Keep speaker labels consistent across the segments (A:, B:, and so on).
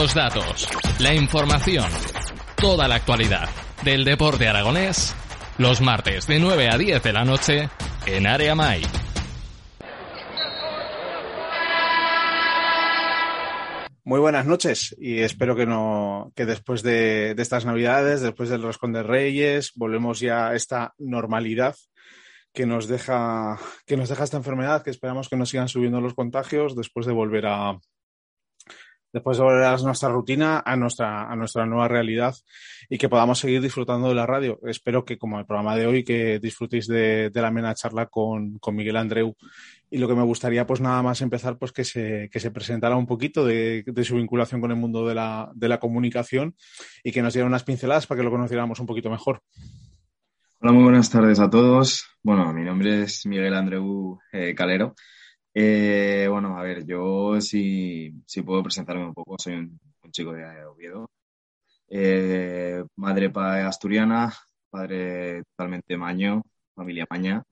A: Los datos, la información, toda la actualidad del deporte aragonés, los martes de 9 a 10 de la noche en Área Mai.
B: Muy buenas noches y espero que no que después de, de estas navidades, después del roscón de Reyes, volvemos ya a esta normalidad que nos deja que nos deja esta enfermedad, que esperamos que no sigan subiendo los contagios después de volver a después de volver a nuestra rutina, a nuestra, a nuestra nueva realidad y que podamos seguir disfrutando de la radio. Espero que, como el programa de hoy, que disfrutéis de, de la amena charla con, con, Miguel Andreu. Y lo que me gustaría, pues nada más empezar, pues que se, que se presentara un poquito de, de su vinculación con el mundo de la, de la comunicación y que nos diera unas pinceladas para que lo conociéramos un poquito mejor.
C: Hola, muy buenas tardes a todos. Bueno, mi nombre es Miguel Andreu eh, Calero. Eh, bueno, a ver, yo si, si puedo presentarme un poco, soy un, chico de Oviedo. Eh, madre asturiana, padre totalmente maño, familia maña.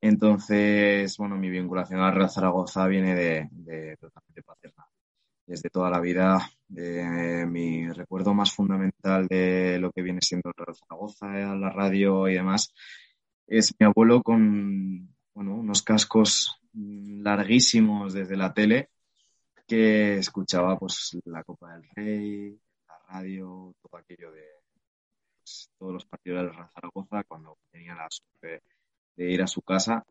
C: Entonces, bueno, mi vinculación al Real Zaragoza viene de, de totalmente paterna. Desde toda la vida, mi recuerdo más fundamental de lo que viene siendo el Real Zaragoza, la radio y demás, es mi abuelo con bueno, unos cascos larguísimos desde la tele que escuchaba pues la Copa del Rey, la radio, todo aquello de pues, todos los partidos del Real Zaragoza cuando tenía la suerte de ir a su casa.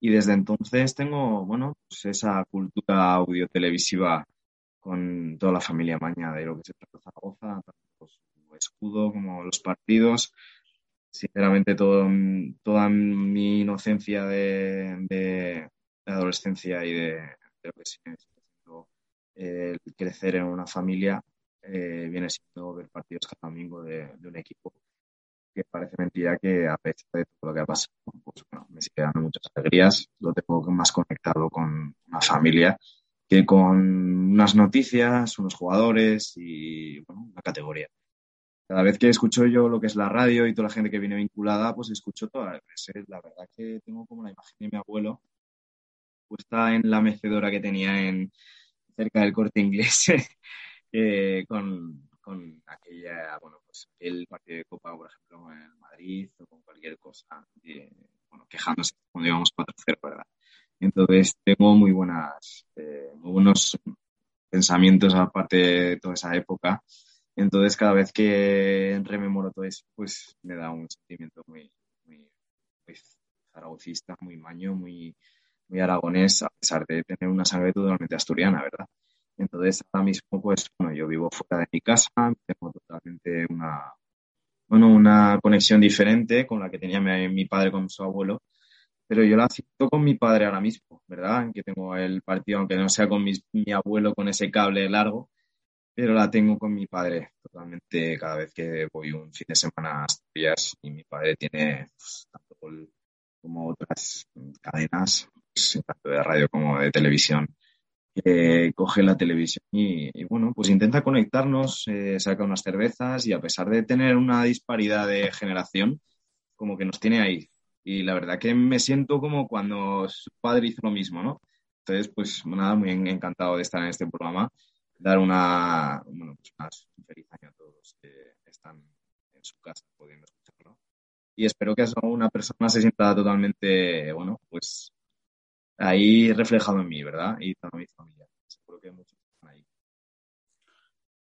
C: Y desde entonces tengo bueno pues esa cultura audio televisiva con toda la familia maña de lo que es el Real Zaragoza, tanto su escudo como los partidos. Sinceramente todo, toda mi inocencia de, de adolescencia y de, de, lo que sigue el crecer en una familia eh, viene siendo ver partidos cada domingo de, de, un equipo que parece mentira que a pesar de todo lo que ha pasado, pues bueno, me sigue dando muchas alegrías, lo tengo más conectado con una familia que con unas noticias, unos jugadores y bueno, una categoría cada vez que escucho yo lo que es la radio y toda la gente que viene vinculada, pues escucho veces. La verdad que tengo como la imagen de mi abuelo puesta en la mecedora que tenía en cerca del corte inglés eh, con, con, aquella, bueno, pues el partido de Copa, por ejemplo, en Madrid o con cualquier cosa, eh, bueno, quejándose cuando íbamos 4-0, ¿verdad? Entonces tengo muy buenas, eh, muy buenos pensamientos aparte de toda esa época entonces, cada vez que rememoro todo eso, pues me da un sentimiento muy, muy, muy zaragocista, muy maño, muy, muy aragonés, a pesar de tener una sangre totalmente asturiana, ¿verdad? Entonces, ahora mismo, pues, bueno, yo vivo fuera de mi casa, tengo totalmente una, bueno, una conexión diferente con la que tenía mi, mi padre con su abuelo, pero yo la siento con mi padre ahora mismo, ¿verdad? Que tengo el partido, aunque no sea con mi, mi abuelo con ese cable largo, pero la tengo con mi padre totalmente cada vez que voy un fin de semana a Asturias y mi padre tiene pues, tanto como otras cadenas, tanto de radio como de televisión, coge la televisión y, bueno, pues intenta conectarnos, eh, saca unas cervezas y a pesar de tener una disparidad de generación, como que nos tiene ahí. Y la verdad que me siento como cuando su padre hizo lo mismo, ¿no? Entonces, pues nada, muy encantado de estar en este programa dar una, bueno, pues más, feliz año a todos que están en su casa pudiendo escucharlo. Y espero que una persona se sienta totalmente, bueno, pues ahí reflejado en mí, ¿verdad? Y toda mi familia. Seguro que muchos están ahí.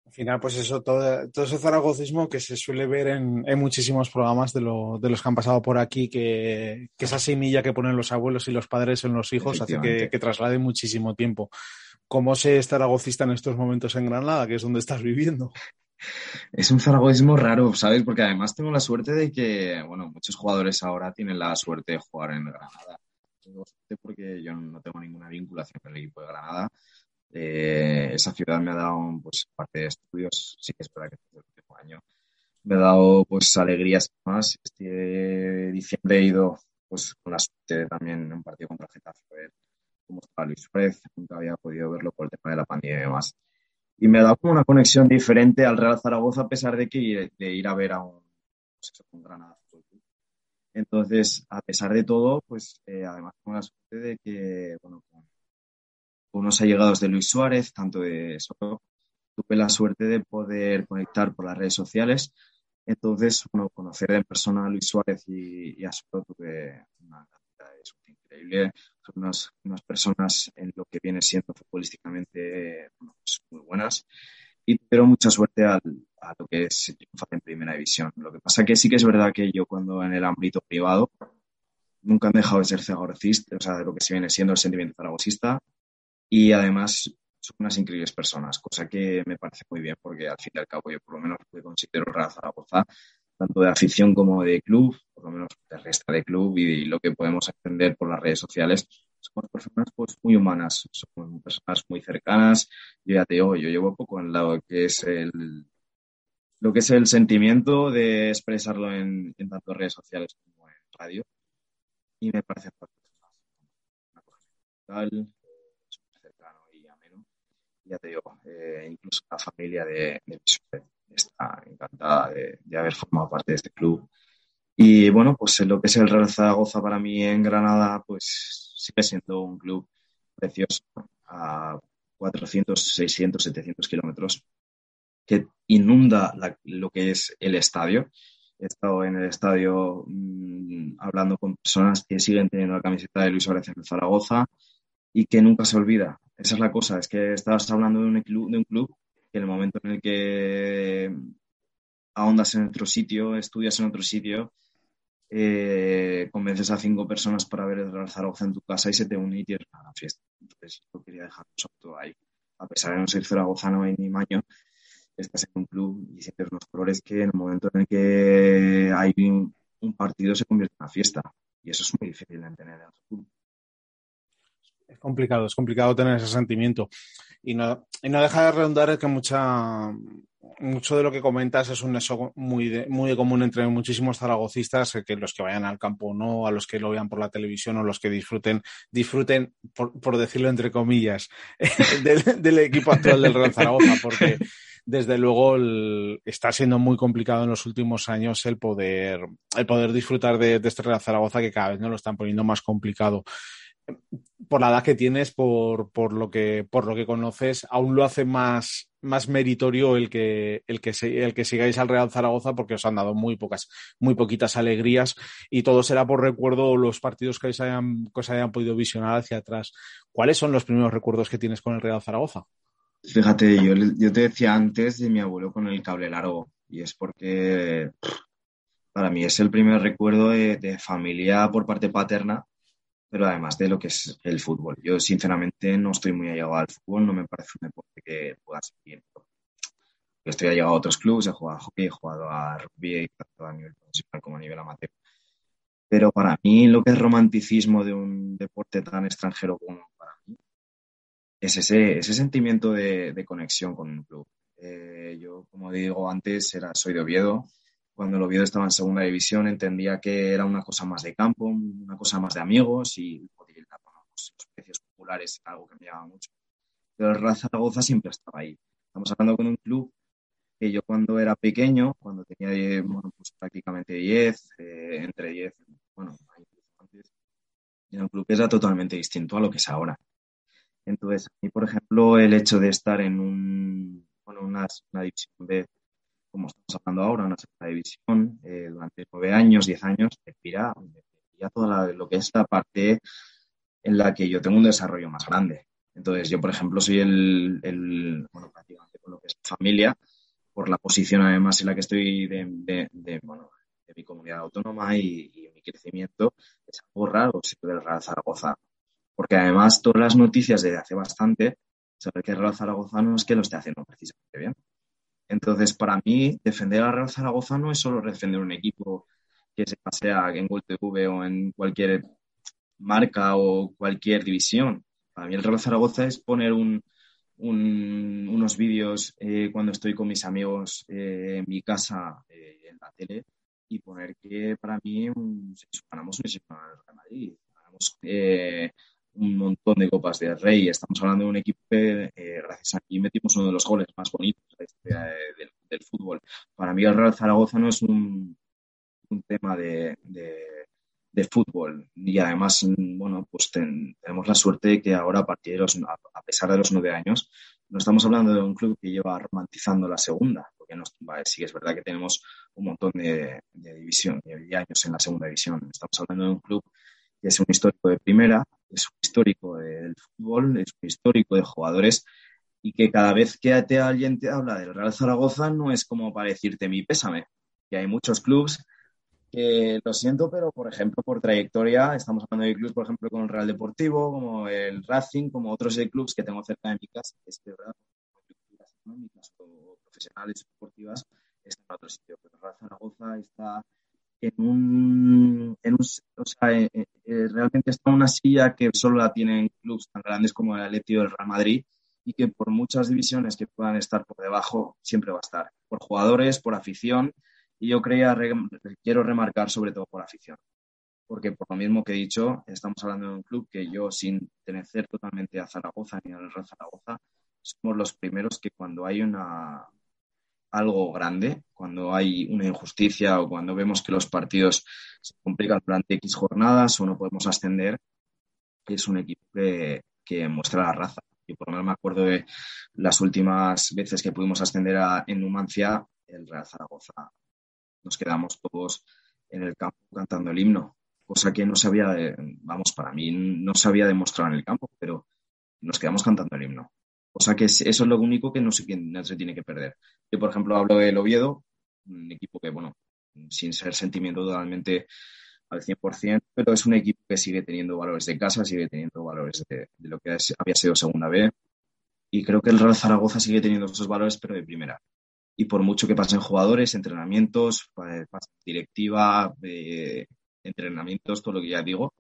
B: Al final, pues eso, todo, todo ese zaragocismo que se suele ver en, en muchísimos programas de, lo, de, los que han pasado por aquí, que, que, esa semilla que ponen los abuelos y los padres en los hijos hace que, que traslade muchísimo tiempo. ¿Cómo se es zaragocista en estos momentos en Granada, que es donde estás viviendo?
C: Es un zaragocismo raro, ¿sabes? Porque además tengo la suerte de que, bueno, muchos jugadores ahora tienen la suerte de jugar en Granada. Tengo porque yo no tengo ninguna vinculación con el equipo de Granada. Eh, esa ciudad me ha dado, pues, parte de estudios, sí que es verdad que es el último año, me ha dado, pues, alegrías más. Este diciembre he ido, pues, con la suerte también en un partido contra el Getafe cómo estaba Luis Suárez, nunca había podido verlo por el tema de la pandemia y demás. Y me ha dado como una conexión diferente al Real Zaragoza a pesar de que de ir a ver a un, pues un Granada Entonces, a pesar de todo, pues eh, además tengo la suerte de que, bueno, con, unos allegados de Luis Suárez, tanto de eso. Tuve la suerte de poder conectar por las redes sociales. Entonces, bueno, conocer en persona a Luis Suárez y, a Soto tuve una de increíble. Son unas, unas, personas en lo que viene siendo futbolísticamente pues muy buenas y tuvieron mucha suerte al, a lo que es triunfar en primera división. Lo que pasa que sí que es verdad que yo cuando en el ámbito privado nunca han dejado de ser zaragocista, o sea, de lo que se viene siendo el sentimiento zaragosista y además son unas increíbles personas, cosa que me parece muy bien porque al fin y al cabo yo por lo menos me considero Real Zaragoza, tanto de afición como de club, por lo menos de resta de club y, lo que podemos entender por las redes sociales, somos personas pues muy humanas, somos personas muy cercanas. Yo ya te digo, yo llevo poco en lado que es el lo que es el sentimiento de expresarlo en, en tanto redes sociales como en radio y me parece una cosa súper cercano y ameno. Ya te digo, eh, incluso la familia de, de está encantada de, de, haber formado parte de este club. Y bueno, pues lo que es el Real Zaragoza para mí en Granada, pues sigue siendo un club precioso a 400, 600, 700 kilómetros que inunda lo que es el estadio he estado en el estadio mmm, hablando con personas que siguen teniendo la camiseta de Luis en Zaragoza y que nunca se olvida. Esa es la cosa, es que estabas hablando de un club, de un club que en el momento en el que ahondas en otro sitio, estudias en otro sitio, eh, convences a cinco personas para ver el Real Zaragoza en tu casa y se te une y tienes una fiesta. Entonces, yo quería dejar todo ahí. A pesar de no ser zaragozano ni maño, estás en un club y sientes unos colores que en el momento en el que hay un, partido se convierte en una fiesta. Y eso es muy difícil de entender en otro club.
B: Es complicado, es complicado tener ese sentimiento. Y no, y no deja de redundar que mucha, mucho de lo que comentas es un eso muy, muy común entre muchísimos zaragocistas, que los que vayan al campo o no, a los que lo vean por la televisión o los que disfruten, disfruten, por, decirlo entre comillas, del, equipo actual del Real Zaragoza, porque desde luego está siendo muy complicado en los últimos años el poder, el poder disfrutar de, este Real Zaragoza que cada vez nos lo están poniendo más complicado por la edad que tienes, por, por, lo que, por lo que conoces, aún lo hace más, más meritorio el que, el, que el que sigáis al Real Zaragoza porque os han dado muy pocas, muy poquitas alegrías y todo será por recuerdo los partidos que hayan, que os hayan podido visionar hacia atrás. ¿Cuáles son los primeros recuerdos que tienes con el Real Zaragoza?
C: Fíjate, yo, te decía antes de mi abuelo con el cable largo y es porque para mí es el primer recuerdo de, familia por parte paterna pero además de lo que es el fútbol. Yo sinceramente no estoy muy allegado al fútbol, no me parece un deporte que pueda seguir. Yo estoy allegado a otros clubes, he jugado a hockey, he jugado a rugby, tanto a nivel profesional como a nivel amateur. Pero para mí lo que es romanticismo de un deporte tan extranjero como es ese, ese sentimiento de, de conexión con un club. Eh, yo, como digo antes, era, soy de Oviedo, cuando el Oviedo estaba en segunda división entendía que era una cosa más de campo, una cosa más de amigos y pues, los precios populares, algo que me llamaba mucho. Pero el Real Zaragoza siempre estaba ahí. Estamos hablando con un club que yo cuando era pequeño, cuando tenía bueno, pues prácticamente 10, eh, entre 10, bueno, antes, era un club que era totalmente distinto a lo que es ahora. Entonces, a mí, por ejemplo, el hecho de estar en un, bueno, una, división B como estamos hablando ahora, una segunda división, eh, durante nueve años, diez años, te pira, toda lo que es la parte en la que yo tengo un desarrollo más grande. Entonces, yo, por ejemplo, soy el, el bueno, prácticamente con lo que es familia, por la posición además en la que estoy de, de, bueno, de mi comunidad autónoma y, y, mi crecimiento, es algo raro ser del Real Zaragoza. Porque además todas las noticias desde hace bastante, saber que el Real Zaragoza no es que lo esté haciendo precisamente bien. Entonces, para mí, defender a Real Zaragoza no es solo defender un equipo que se pasea en Gol TV o en cualquier marca o cualquier división. Para mí el Real Zaragoza es poner un, un, unos vídeos eh, cuando estoy con mis amigos eh, en mi casa eh, en la tele y poner que para mí un, ganamos un Real Madrid, ganamos un montón de copas de rey. Estamos hablando de un equipo que, eh, gracias a aquí, metimos uno de los goles más bonitos de historia del, fútbol. Para mí, el Real Zaragoza no es un, un tema de, de, de fútbol. Y además, bueno, pues tenemos la suerte de que ahora, a partir de los, a pesar de los nueve años, no estamos hablando de un club que lleva romantizando la segunda, porque no, sí es verdad que tenemos un montón de, de división, de años en la segunda división. Estamos hablando de un club que es un histórico de primera, es un histórico del fútbol, es un histórico de jugadores y que cada vez que alguien te habla del Real Zaragoza no es como para decirte mi pésame, que hay muchos clubes que lo siento, pero por ejemplo, por trayectoria, estamos hablando de clubes, por ejemplo, con el Real Deportivo, como el Racing, como otros clubes que tengo cerca de mi casa, que es que, ¿verdad? económicas o profesionales deportivas, están en otro sitio. Pero el Real Zaragoza está en un, en un o sea, eh, eh, realmente está una silla que solo la tienen clubes tan grandes como el Atlético del Real Madrid y que por muchas divisiones que puedan estar por debajo, siempre va a estar. Por jugadores, por afición y yo creía, quiero remarcar sobre todo por afición, porque por lo mismo que he dicho, estamos hablando de un club que yo, sin tener totalmente a Zaragoza ni al Real Zaragoza, somos los primeros que cuando hay una algo grande, cuando hay una injusticia o cuando vemos que los partidos se complican durante X jornadas o no podemos ascender, es un equipo que, que muestra la raza. Y por lo menos me acuerdo de las últimas veces que pudimos ascender a, en Numancia, el Real Zaragoza nos quedamos todos en el campo cantando el himno, cosa que no se había, vamos, para mí no se había demostrado en el campo, pero nos quedamos cantando el himno. O sea que eso es lo único que no se, no se tiene que perder. Yo, por ejemplo, hablo del Oviedo, un equipo que, bueno, sin ser sentimiento totalmente al 100%, pero es un equipo que sigue teniendo valores de casa, sigue teniendo valores de, de lo que había sido segunda B. Y creo que el Real Zaragoza sigue teniendo esos valores, pero de primera y por mucho que pasen jugadores, entrenamientos, directiva, entrenamientos, todo lo que ya digo,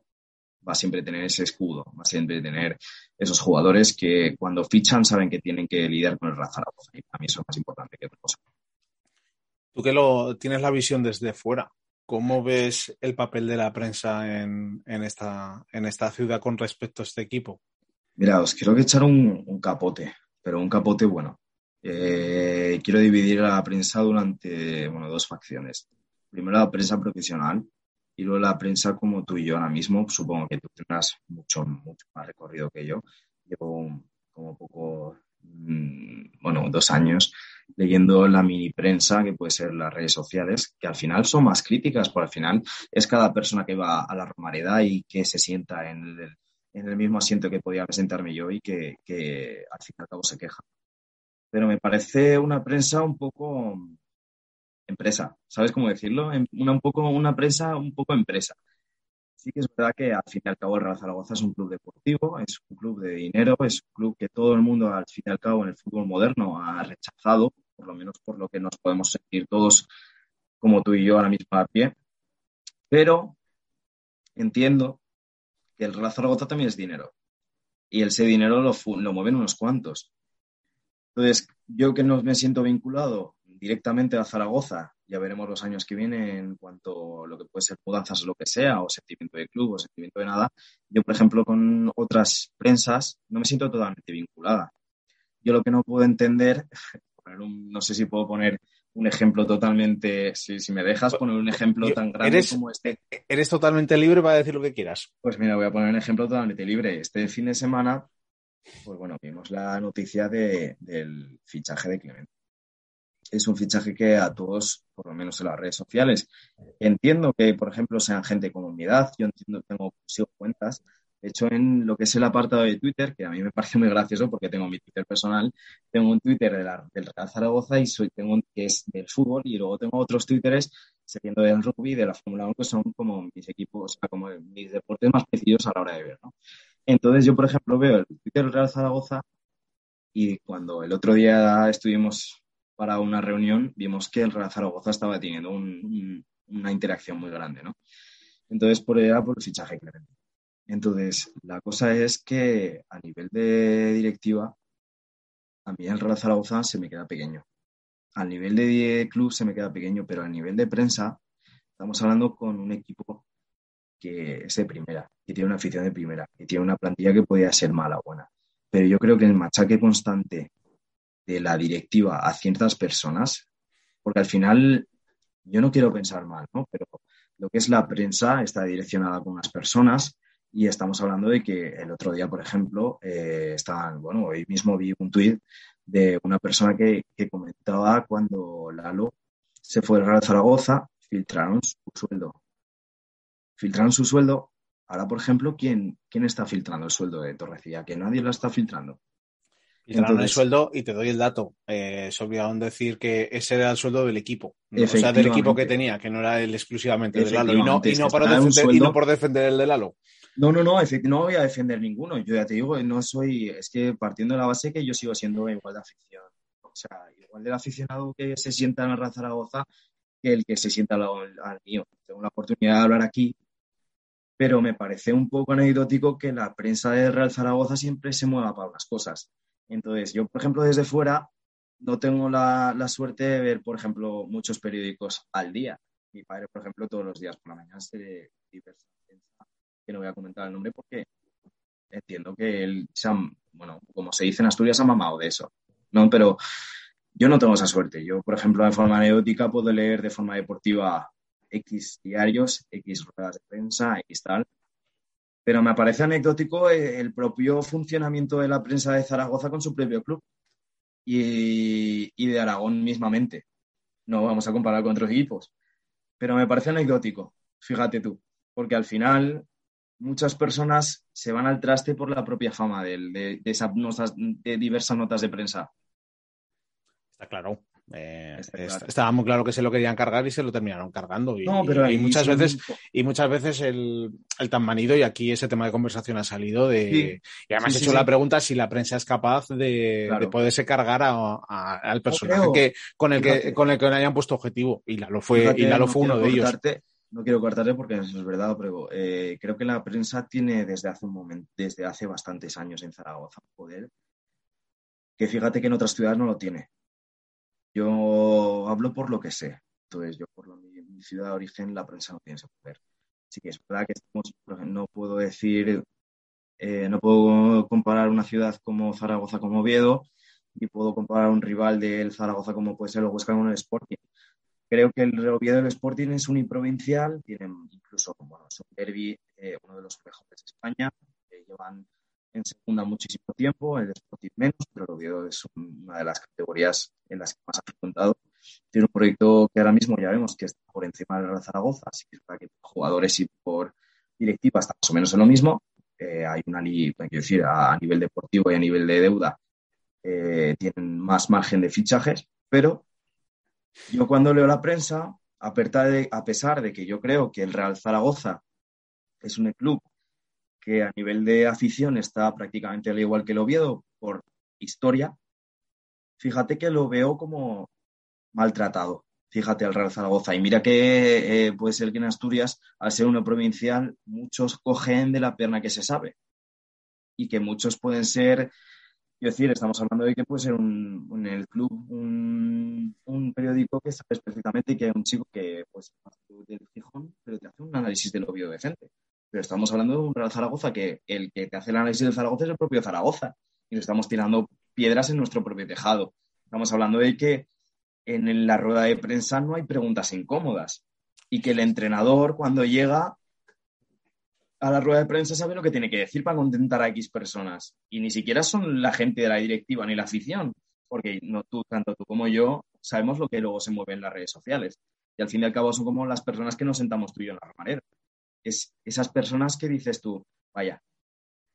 C: va a siempre tener ese escudo, va a siempre tener esos jugadores que cuando fichan saben que tienen que lidiar con el Zaragoza y para mí eso es más importante que otra cosa.
B: Tú que lo tienes la visión desde fuera, ¿cómo ves el papel de la prensa en, esta, en esta ciudad con respecto a este equipo?
C: Mira, os quiero que echar un capote, pero un capote bueno. Eh, quiero dividir a la prensa durante bueno, dos facciones. Primero la prensa profesional y luego la prensa como tú y yo ahora mismo. Supongo que tú tendrás mucho, mucho más recorrido que yo. Llevo como poco, mm, bueno, dos años leyendo la mini prensa, que puede ser las redes sociales, que al final son más críticas, porque al final es cada persona que va a la romareda y que se sienta en el, en el mismo asiento que podía presentarme yo y que, que al fin y al cabo se queja pero me parece una prensa un poco empresa, ¿sabes cómo decirlo? Em, una, un poco, una un poco empresa. Sí que es verdad que al fin y al cabo el Real Zaragoza es un club deportivo, es un club de dinero, es un club que todo el mundo al fin y al cabo en el fútbol moderno ha rechazado, por lo menos por lo que nos podemos sentir todos como tú y yo ahora mismo a pie. Pero entiendo que el Real Zaragoza también es dinero. Y ese dinero lo, lo mueven unos cuantos. Entonces, yo que no me siento vinculado directamente a Zaragoza, ya veremos los años que vienen en cuanto a lo que puede ser mudanzas o lo que sea, o sentimiento de club o sentimiento de nada. Yo, por ejemplo, con otras prensas no me siento totalmente vinculada. Yo lo que no puedo entender, no sé si puedo poner un ejemplo totalmente, si, me dejas poner un ejemplo tan grande como este.
B: Eres totalmente libre para decir lo que quieras.
C: Pues mira, voy a poner un ejemplo totalmente libre. Este fin de semana pues bueno, vimos la noticia del fichaje de Clemente. Es un fichaje que a todos, por lo menos en las redes sociales, entiendo que, por ejemplo, sean gente mi edad, yo entiendo, tengo cuentas, de hecho, en lo que es el apartado de Twitter, que a mí me parece muy gracioso porque tengo mi Twitter personal, tengo un Twitter de del Real Zaragoza y soy, tengo un que es del fútbol y luego tengo otros Twitters siguiendo del rugby de la Fórmula 1 que son como mis equipos, o sea, como mis deportes más precisos a la hora de ver, ¿no? Entonces yo, por ejemplo, veo el Twitter del Real Zaragoza y cuando el otro día estuvimos para una reunión, vimos que el Real Zaragoza estaba teniendo una interacción muy grande, ¿no? Entonces, por era por el fichaje Clemente. Entonces, la cosa es que a nivel de directiva, a mí el Real Zaragoza se me queda pequeño. Al nivel de club se me queda pequeño, pero a nivel de prensa, estamos hablando con un equipo que es de primera, que tiene una afición de primera, que tiene una plantilla que podía ser mala o buena. Pero yo creo que el machaque constante de la directiva a ciertas personas, porque al final yo no quiero pensar mal, ¿no? Pero lo que es la prensa está direccionada con unas personas y estamos hablando de que el otro día, por ejemplo, eh, estaban, bueno, hoy mismo vi un tuit de una persona que, comentaba cuando Lalo se fue al Real Zaragoza, filtraron su sueldo. Filtraron su sueldo. Ahora, por ejemplo, ¿quién, quién está filtrando el sueldo de Torrecilla? Que nadie lo está filtrando.
B: Filtraron el sueldo y te doy el dato. Eh, se olvidaron decir que ese era el sueldo del equipo. O sea, del equipo que tenía, que no era el exclusivamente del Lalo. Y no, y no, defender, y no por defender el de Lalo.
C: No, no, no, no voy a defender ninguno. Yo ya te digo, no soy, es que partiendo de la base que yo sigo siendo igual de afición. O sea, igual del aficionado que se sienta en el Real Zaragoza que el que se sienta al, al mío. Tengo la oportunidad de hablar aquí, pero me parece un poco anecdótico que la prensa de Real Zaragoza siempre se mueva para unas cosas. Entonces, yo, por ejemplo, desde fuera no tengo la, la suerte de ver, por ejemplo, muchos periódicos al día. Mi padre, por ejemplo, todos los días por la mañana se diversa que no voy a comentar el nombre porque entiendo que él se bueno, como se dice en Asturias, ha mamado de eso, ¿no? Pero yo no tengo esa suerte. Yo, por ejemplo, de forma anecdótica puedo leer de forma deportiva X diarios, X ruedas de prensa, X tal. Pero me parece anecdótico el propio funcionamiento de la prensa de Zaragoza con su propio club y, y de Aragón mismamente. No vamos a comparar con otros equipos. Pero me parece anecdótico, fíjate tú, porque al final muchas personas se van al traste por la propia fama de, esas de diversas notas de prensa.
B: Está claro. Eh, estaba muy claro que se lo querían cargar y se lo terminaron cargando. Y,
C: pero
B: muchas veces, y muchas veces el, tan manido, y aquí ese tema de conversación ha salido de. Y además he hecho la pregunta si la prensa es capaz de, poderse cargar al personaje que, con el que con el que hayan puesto objetivo. Y lo fue, y lo fue uno de ellos
C: no quiero cortarle porque no es verdad, pero eh, creo que la prensa tiene desde hace un momento, desde hace bastantes años en Zaragoza poder que fíjate que en otras ciudades no lo tiene. Yo hablo por lo que sé. Entonces, yo por mi, ciudad de origen la prensa no tiene ese poder. Así que es verdad que no puedo decir, eh, no puedo comparar una ciudad como Zaragoza como Oviedo, y puedo comparar un rival del Zaragoza como puede ser el Huesca con el Sporting Creo que el Oviedo del Sporting es uniprovincial, tienen incluso bueno, un derby, eh, uno de los mejores de España, llevan en segunda muchísimo tiempo, el Sporting menos, pero el Oviedo es una de las categorías en las que más ha contado. Tiene un proyecto que ahora mismo ya vemos que está por encima del Real Zaragoza, así que que jugadores y por directiva está más o menos en lo mismo. Eh, hay una quiero decir, a, nivel deportivo y a nivel de deuda eh, tienen más margen de fichajes, pero yo cuando leo la prensa, a pesar de que yo creo que el Real Zaragoza es un club que a nivel de afición está prácticamente al igual que el Oviedo por historia, fíjate que lo veo como maltratado. Fíjate al Real Zaragoza. Y mira que eh, puede ser que en Asturias, al ser uno provincial, muchos cogen de la pierna que se sabe. Y que muchos pueden ser Quiero decir, estamos hablando de que puede ser un, en el club un, periódico que sabes perfectamente que hay un chico que pues del Gijón, pero te hace un análisis del obvio decente. Pero estamos hablando de un Real Zaragoza que el que te hace el análisis del Zaragoza es el propio Zaragoza. Y nos estamos tirando piedras en nuestro propio tejado. Estamos hablando de que en la rueda de prensa no hay preguntas incómodas. Y que el entrenador, cuando llega, a la rueda de prensa sabe lo que tiene que decir para contentar a X personas. Y ni siquiera son la gente de la directiva ni la afición, porque no tú, tanto tú como yo sabemos lo que luego se mueve en las redes sociales. Y al fin y al cabo son como las personas que nos sentamos tú y yo en la armarera. Es esas personas que dices tú, vaya,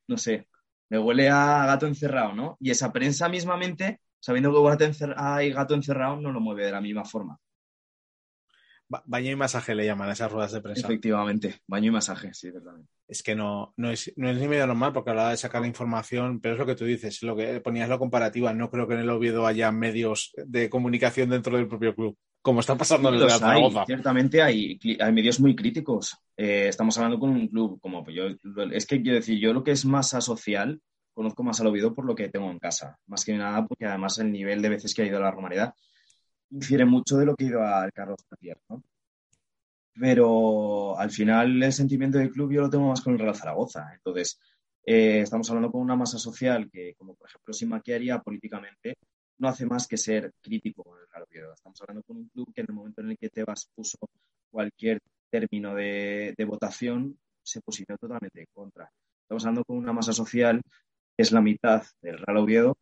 C: no sé, me huele a gato encerrado, ¿no? Y esa prensa mismamente, sabiendo que hay gato encerrado, no lo mueve de la misma forma.
B: Baño y masaje le llaman a esas ruedas de prensa.
C: Efectivamente, baño y masaje, sí, verdad.
B: Es que no, no, es, no es ni medio normal porque hablaba de sacar la información, pero es lo que tú dices, lo que ponías la comparativa. No creo que en el Oviedo haya medios de comunicación dentro del propio club, como está pasando en el Real Zaragoza.
C: Ciertamente hay, hay medios muy críticos. Eh, estamos hablando con un club como yo. Es que quiero decir, yo lo que es masa social conozco más al Oviedo por lo que tengo en casa. Más que nada porque además el nivel de veces que ha ido a la Romareda infiere mucho de lo que ha ido al Carlos Javier, ¿no? Pero al final el sentimiento del club yo lo tengo más con el Real Zaragoza. Entonces, eh, estamos hablando con una masa social que, como por ejemplo si maquiaría políticamente, no hace más que ser crítico con el Real Oviedo. Estamos hablando con un club que en el momento en el que Tebas puso cualquier término de, votación se posicionó totalmente en contra. Estamos hablando con una masa social que es la mitad del Real Oviedo,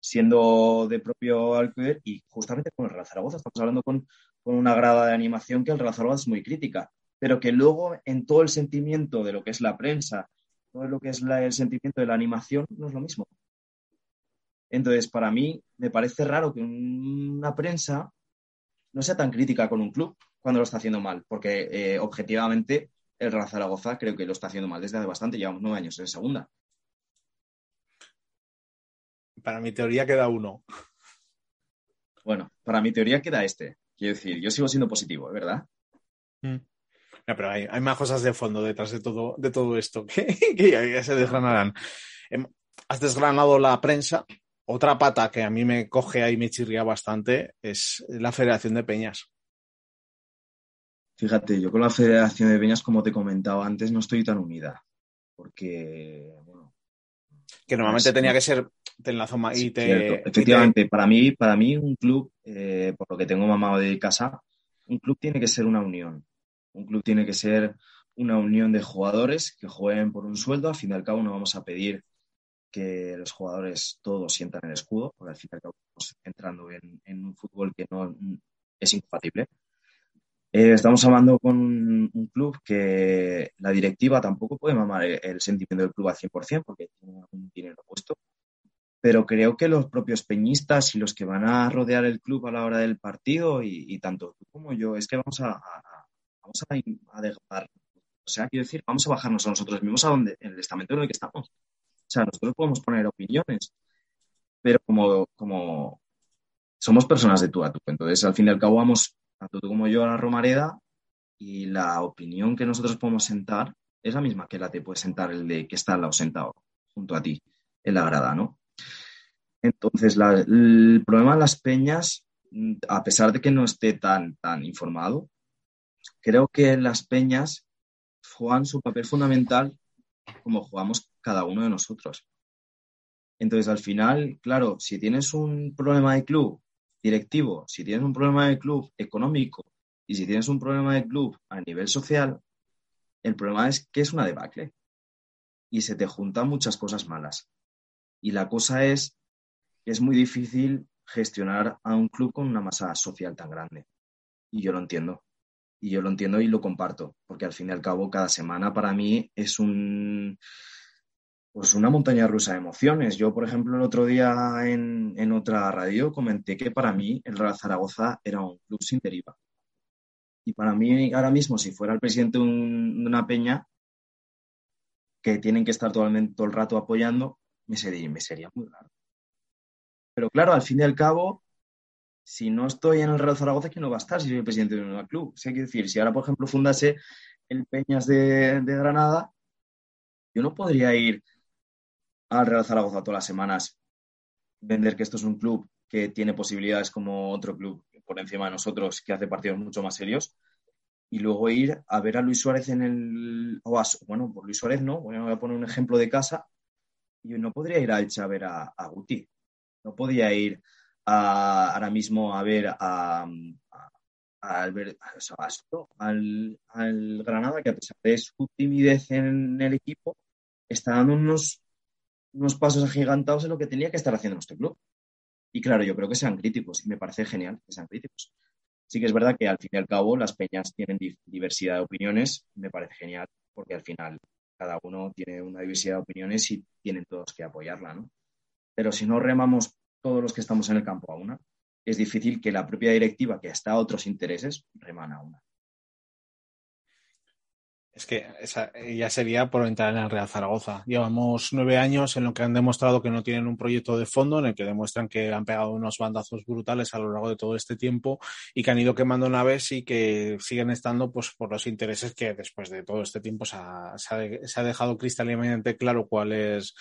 C: siendo de propio Alcuder y justamente con el Real Zaragoza. Estamos hablando con, con una grada de animación que el Real Zaragoza es muy crítica, pero que luego en todo el sentimiento de lo que es la prensa, todo lo que es el sentimiento de la animación, no es lo mismo. Entonces, para mí, me parece raro que una prensa no sea tan crítica con un club cuando lo está haciendo mal, porque eh, objetivamente el Real Zaragoza creo que lo está haciendo mal desde hace bastante, llevamos nueve años en segunda.
B: Para mi teoría queda uno.
C: Bueno, para mi teoría queda este. Quiero decir, yo sigo siendo positivo, ¿verdad?
B: Mm. pero hay, más cosas de fondo detrás de todo, de todo esto que, ya se desgranarán. Em, has desgranado la prensa, otra pata que a mí me coge ahí y me chirría bastante es la Federación de Peñas.
C: Fíjate, yo con la Federación de Peñas, como te comentaba antes, no estoy tan unida. Porque, bueno.
B: Que normalmente tenía que ser. Te enlazo más y te.
C: Efectivamente, para, mí, para mí, un club, eh, por lo que tengo mamado de casa, un club tiene que ser una unión. Un club tiene que ser una unión de jugadores que jueguen por un sueldo. Al fin y al cabo, no vamos a pedir que los jugadores todos sientan el escudo, porque al fin y al cabo estamos entrando en, un fútbol que no es incompatible. Eh, estamos hablando con un, club que la directiva tampoco puede mamar el, sentimiento del club al 100% porque tiene un dinero puesto, pero creo que los propios peñistas y los que van a rodear el club a la hora del partido y, tanto tú como yo, es que vamos a, vamos a, dejar, o sea, quiero decir, vamos a bajarnos a nosotros mismos a donde, en el estamento en el que estamos. O sea, nosotros podemos poner opiniones, pero como, como somos personas de tú a tú, entonces al fin y al cabo vamos, tanto tú como yo, a la Romareda y la opinión que nosotros podemos sentar es la misma que la te puede sentar el de que está al lado sentado junto a ti en la grada, ¿no? Entonces, el problema de las peñas, a pesar de que no esté tan, tan informado, creo que las peñas juegan su papel fundamental como jugamos cada uno de nosotros. Entonces, al final, claro, si tienes un problema de club directivo, si tienes un problema de club económico y si tienes un problema de club a nivel social, el problema es que es una debacle y se te juntan muchas cosas malas. Y la cosa es que es muy difícil gestionar a un club con una masa social tan grande. Y yo lo entiendo. Y yo lo entiendo y lo comparto, porque al fin y al cabo cada semana para mí es un pues una montaña rusa de emociones. Yo, por ejemplo, el otro día en, otra radio comenté que para mí el Real Zaragoza era un club sin deriva. Y para mí, ahora mismo, si fuera el presidente de, una peña que tienen que estar todo el, todo el rato apoyando, me sería, me sería muy raro. Pero claro, al fin y al cabo, si no estoy en el Real Zaragoza, ¿quién no va a estar si soy el presidente de un club? O sea, decir, si ahora, por ejemplo, fundase el Peñas de, Granada, yo no podría ir al Real Zaragoza todas las semanas, vender que esto es un club que tiene posibilidades como otro club por encima de nosotros que hace partidos mucho más serios y luego ir a ver a Luis Suárez en el bueno por Luis Suárez no voy a poner un ejemplo de casa yo no podría ir a Elche a ver a, Guti no podía ir ahora mismo a ver a, al, al, Granada que a pesar de su timidez en el equipo está dando unos unos pasos agigantados en lo que tenía que estar haciendo nuestro club. Y claro, yo creo que sean críticos y me parece genial que sean críticos. Sí que es verdad que al fin y al cabo las peñas tienen diversidad de opiniones, me parece genial porque al final cada uno tiene una diversidad de opiniones y tienen todos que apoyarla, ¿no? Pero si no remamos todos los que estamos en el campo a una, es difícil que la propia directiva, que está a otros intereses, remana a una.
B: Es que esa ya sería por entrar en el Real Zaragoza. Llevamos nueve años en lo que han demostrado que no tienen un proyecto de fondo, en el que demuestran que han pegado unos bandazos brutales a lo largo de todo este tiempo y que han ido quemando naves y que siguen estando pues por los intereses que después de todo este tiempo se ha, dejado cristalínamente claro cuál es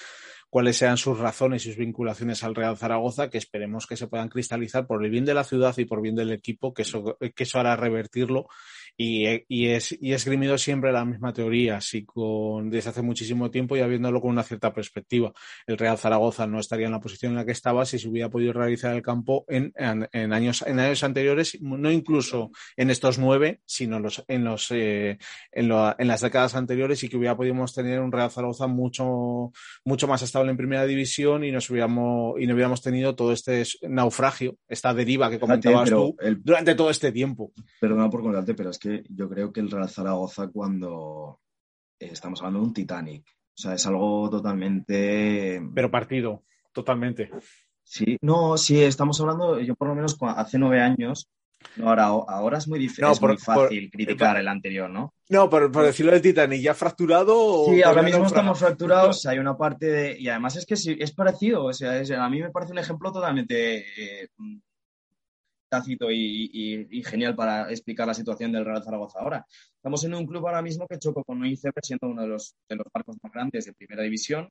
B: cuáles sean sus razones y sus vinculaciones al Real Zaragoza, que esperemos que se puedan cristalizar por el bien de la ciudad y por bien del equipo, que eso, que eso hará revertirlo y, y, es, y esgrimido siempre la misma teoría, así con, desde hace muchísimo tiempo y habiéndolo con una cierta perspectiva. El Real Zaragoza no estaría en la posición en la que estaba si se hubiera podido realizar el campo en, en, en años, en años anteriores, no incluso en estos nueve, sino los, en, los, eh, en, lo, en, las décadas anteriores y que hubiera podido tener un Real Zaragoza mucho, mucho más estable en primera división y, nos hubiéramos, y no hubiéramos tenido todo este naufragio, esta deriva que comentabas tú el... durante todo este tiempo.
C: Perdona por contarte, pero es que yo creo que el Real Zaragoza cuando eh, estamos hablando de un Titanic, o sea, es algo totalmente...
B: Pero partido, totalmente.
C: Sí, no, sí, estamos hablando, yo por lo menos hace nueve años, no, ahora, ahora es muy difícil, no, por, es muy fácil por, criticar por, el anterior, ¿no?
B: No, por, por decirlo de Titanic, ¿ya fracturado?
C: Sí, ahora mismo estamos fracturados, hay una parte de... Y además es que sí, es parecido, o sea, es, a mí me parece un ejemplo totalmente eh, tácito y, genial para explicar la situación del Real Zaragoza ahora. Estamos en un club ahora mismo que chocó con un iceberg, siendo uno de los, de los barcos más grandes de primera división,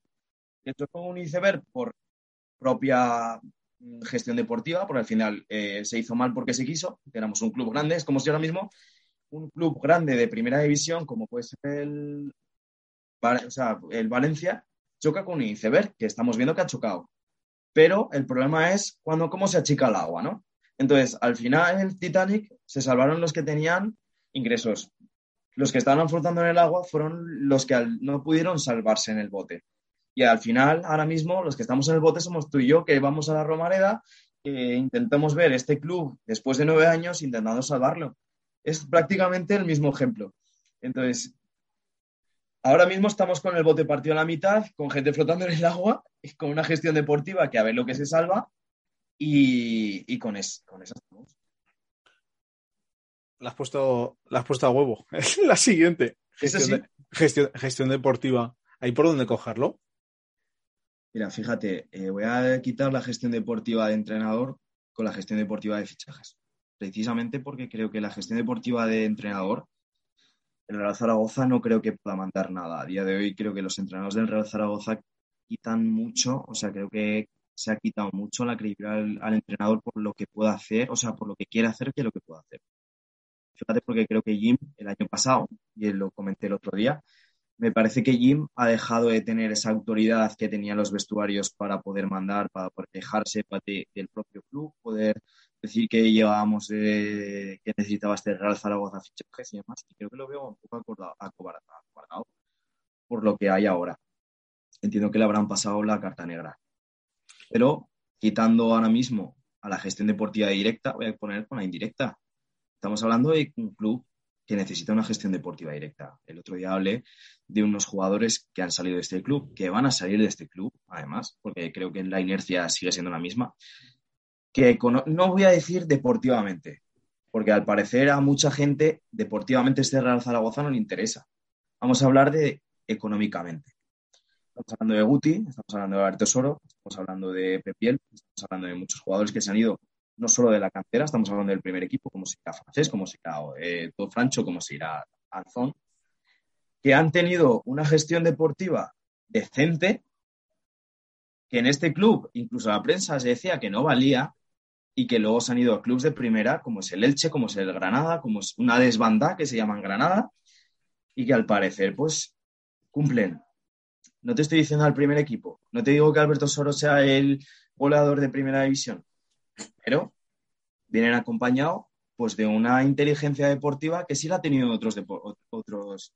C: que chocó con un iceberg por propia mm, gestión deportiva, porque al final eh, se hizo mal porque se quiso, éramos un club grande, es como si ahora mismo un club grande de primera división, como puede ser el, el Valencia, choca con un iceberg, que estamos viendo que ha chocado. Pero el problema es cuando, cómo se achica el agua, ¿no? Entonces, al final, el Titanic se salvaron los que tenían ingresos. Los que estaban flotando en el agua fueron los que no pudieron salvarse en el bote. Y al final, ahora mismo, los que estamos en el bote somos tú y yo, que vamos a la Romareda, e intentamos ver este club después de nueve años intentando salvarlo. Es prácticamente el mismo ejemplo. Entonces, ahora mismo estamos con el bote partido a la mitad, con gente flotando en el agua, con una gestión deportiva que a ver lo que se salva, y, y con, es, con eso estamos.
B: La has puesto, la has puesto a huevo. Es la siguiente. Gestión, sí? de, gestión, gestión, deportiva. ¿Hay por dónde cogerlo?
C: Mira, fíjate, eh, voy a quitar la gestión deportiva de entrenador con la gestión deportiva de fichajes. Precisamente porque creo que la gestión deportiva de entrenador, el Real Zaragoza no creo que pueda mandar nada. A día de hoy creo que los entrenadores del Real Zaragoza quitan mucho, o sea, creo que se ha quitado mucho la credibilidad al, entrenador por lo que pueda hacer, o sea, por lo que quiere hacer que lo que pueda hacer. Fíjate, porque creo que Jim el año pasado, y lo comenté el otro día, me parece que Jim ha dejado de tener esa autoridad que tenían los vestuarios para poder mandar, para poder quejarse de, del propio club, poder decir que llevábamos, eh, que necesitaba este Real Zaragoza fichajes y demás. Y creo que lo veo un poco acordado, acobardado por lo que hay ahora. Entiendo que le habrán pasado la carta negra pero quitando ahora mismo a la gestión deportiva directa, voy a poner con la indirecta. Estamos hablando de un club que necesita una gestión deportiva directa. El otro día hablé de unos jugadores que han salido de este club, que van a salir de este club, además, porque creo que la inercia sigue siendo la misma, que no voy a decir deportivamente, porque al parecer a mucha gente deportivamente este Real Zaragoza no le interesa. Vamos a hablar de económicamente. Estamos hablando de Guti, estamos hablando de Alberto Soro, estamos hablando de Pepiel, estamos hablando de muchos jugadores que se han ido no solo de la cantera, estamos hablando del primer equipo, como si irá Francés, como si irá eh, todo Francho, como si irá Alzón, que han tenido una gestión deportiva decente, que en este club, incluso la prensa se decía que no valía, y que luego se han ido a clubes de primera, como es el Elche, como es el Granada, como es una desbandada que se llaman Granada, y que al parecer, pues, cumplen no te estoy diciendo al primer equipo. No te digo que Alberto Soro sea el goleador de primera división. Pero vienen acompañados pues, de una inteligencia deportiva que sí la ha tenido otros, otros,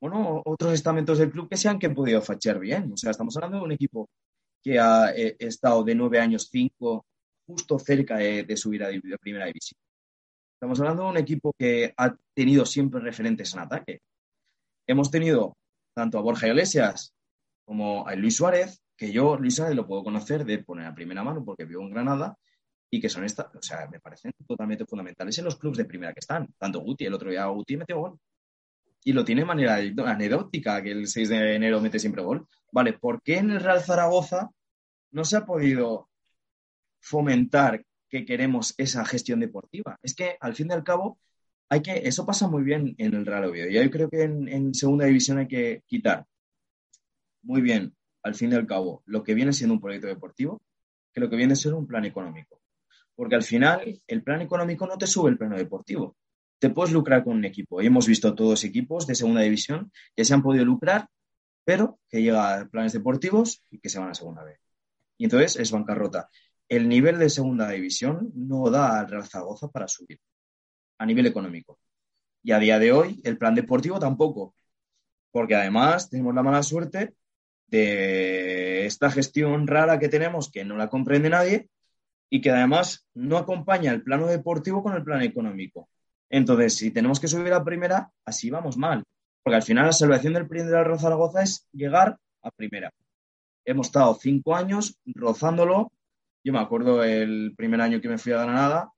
C: bueno, otros estamentos del club que se han que podido fachar bien. O sea, estamos hablando de un equipo que ha eh, estado de nueve años, cinco, justo cerca de, subir a primera división. Estamos hablando de un equipo que ha tenido siempre referentes en ataque. Hemos tenido tanto a Borja Iglesias como a Luis Suárez, que yo Luis Suárez lo puedo conocer de poner a primera mano porque vivo en Granada y que son estas, o sea, me parecen totalmente fundamentales en los clubes de primera que están. Tanto Guti, el otro día Guti metió gol. Y lo tiene de manera anecdótica, que el 6 de enero mete siempre gol. Vale, ¿por qué en el Real Zaragoza no se ha podido fomentar que queremos esa gestión deportiva? Es que, al fin y al cabo, hay que, eso pasa muy bien en el Real Oviedo. Y yo creo que en, en segunda división hay que quitar muy bien al fin y al cabo, lo que viene siendo un proyecto deportivo que lo que viene siendo un plan económico. Porque al final, el plan económico no te sube el plano deportivo. Te puedes lucrar con un equipo. Y hemos visto todos equipos de segunda división que se han podido lucrar, pero que llegan a planes deportivos y que se van a segunda vez. Y entonces es bancarrota. El nivel de segunda división no da al Real Zaragoza para subir a nivel económico. Y a día de hoy, el plan deportivo tampoco. Porque además tenemos la mala suerte de esta gestión rara que tenemos que no la comprende nadie y que además no acompaña el plano deportivo con el plan económico. Entonces, si tenemos que subir a primera, así vamos mal. Porque al final la salvación del primer de Zaragoza es llegar a primera. Hemos estado cinco años rozándolo. Yo me acuerdo el primer año que me fui a Granada.